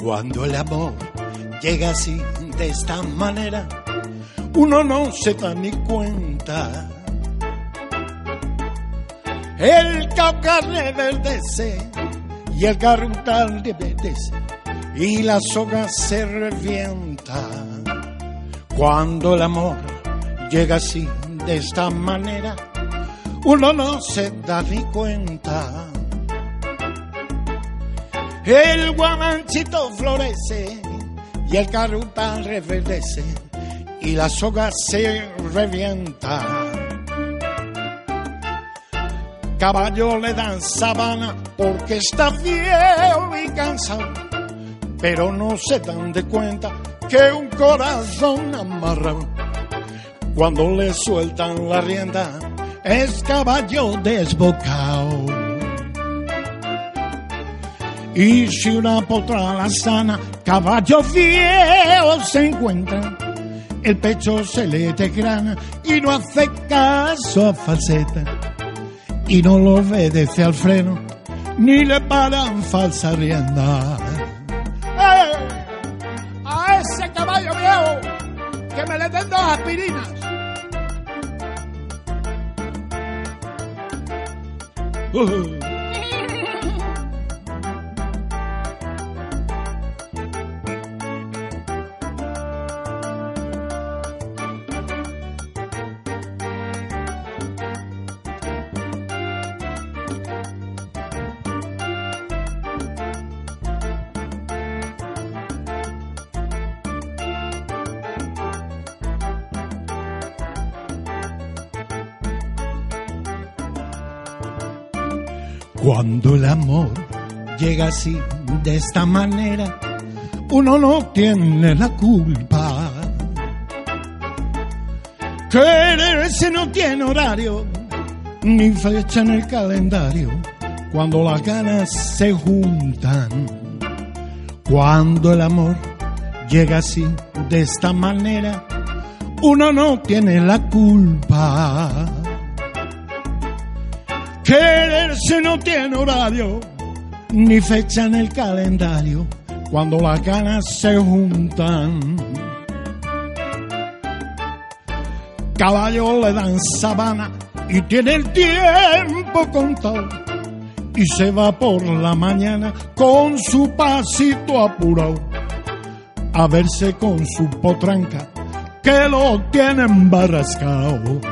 Cuando el amor llega así, de esta manera, uno no se da ni cuenta. El cauca reverdece y el garrutal reverdece y la soga se revienta. Cuando el amor llega así, de esta manera, uno no se da ni cuenta. El guamanchito florece y el carrutal reverdece y la soga se revienta. Caballo le dan sabana porque está viejo y cansado, pero no se dan de cuenta que un corazón amarrado, cuando le sueltan la rienda, es caballo desbocado. Y si una potra la sana, caballo viejo se encuentra, el pecho se le desgrana y no hace caso a falseta, y no lo obedece al freno, ni le paran falsa rienda. ¡Eh! ¡A ese caballo viejo! ¡Que me le den dos aspirinas! Uh. Cuando el amor llega así, de esta manera, uno no tiene la culpa. Quererse no tiene horario, ni fecha en el calendario, cuando las ganas se juntan. Cuando el amor llega así, de esta manera, uno no tiene la culpa. Quererse no tiene horario, ni fecha en el calendario, cuando las ganas se juntan. Caballo le dan sabana y tiene el tiempo contado. Y se va por la mañana con su pasito apurado a verse con su potranca que lo tienen barrascao.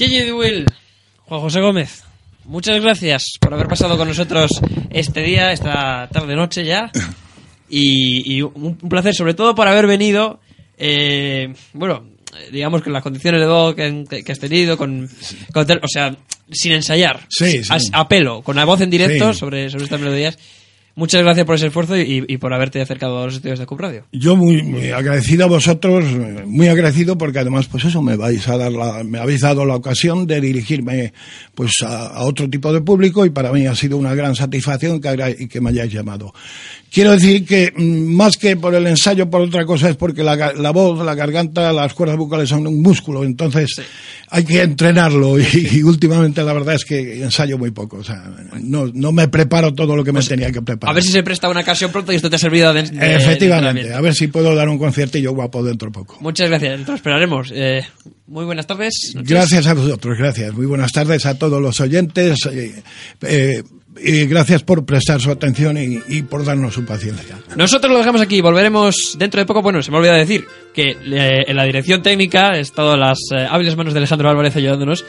Gigi de Will, Juan José Gómez, muchas gracias por haber pasado con nosotros este día, esta tarde-noche ya. Y, y un un placer, sobre todo, por haber venido. eh, bueno, digamos que las condiciones de voz que, que- que has tenido, con, o sea, sin ensayar, Sí, sí. a, a pelo, con la voz en directo Sí. sobre, sobre estas melodías. Muchas gracias por ese esfuerzo y, por haberte acercado a los estudios de Cup Radio. Yo muy, muy agradecido a vosotros, muy agradecido porque además pues eso me vais a dar la, me habéis dado la ocasión de dirigirme pues a, otro tipo de público y para mí ha sido una gran satisfacción que, que me hayáis llamado. Quiero decir que mm, más que por el ensayo, por otra cosa es porque la, la voz, la garganta, las cuerdas vocales son un músculo, entonces hay que entrenarlo y, y últimamente la verdad es que ensayo muy poco, o sea, no, no me preparo todo lo que me tenía que preparar. A ver si se presta una ocasión pronto y esto te ha servido de, de- Efectivamente, a ver si puedo dar un conciertillo guapo dentro de poco. Muchas gracias, lo esperaremos. Eh, muy buenas tardes. noches. Gracias a vosotros, gracias. Muy buenas tardes a todos los oyentes. eh, eh, y gracias por prestar su atención y, y por darnos su paciencia. Nosotros lo dejamos aquí, volveremos dentro de poco. Bueno, se me olvidó decir que eh, en la dirección técnica he estado las eh, hábiles manos de Alejandro Álvarez ayudándonos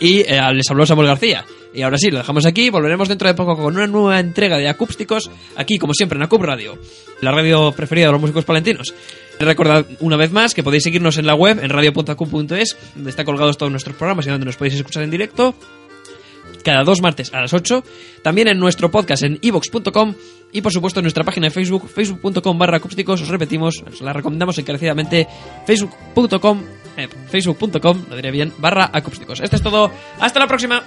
y eh, les habló Samuel García. Y ahora sí, lo dejamos aquí, volveremos dentro de poco con una nueva entrega de acústicos, aquí como siempre en Acup Radio, la radio preferida de los músicos palentinos. Recordad una vez más que podéis seguirnos en la web, en radio.acup.es, donde están colgados todos nuestros programas y donde nos podéis escuchar en directo cada dos martes a las 8. También en nuestro podcast en ivox.com y por supuesto en nuestra página de Facebook, facebook.com barra acústicos. Os repetimos, os la recomendamos encarecidamente, facebook.com, eh, facebook.com, lo diré bien, barra acústicos. Este es todo. Hasta la próxima.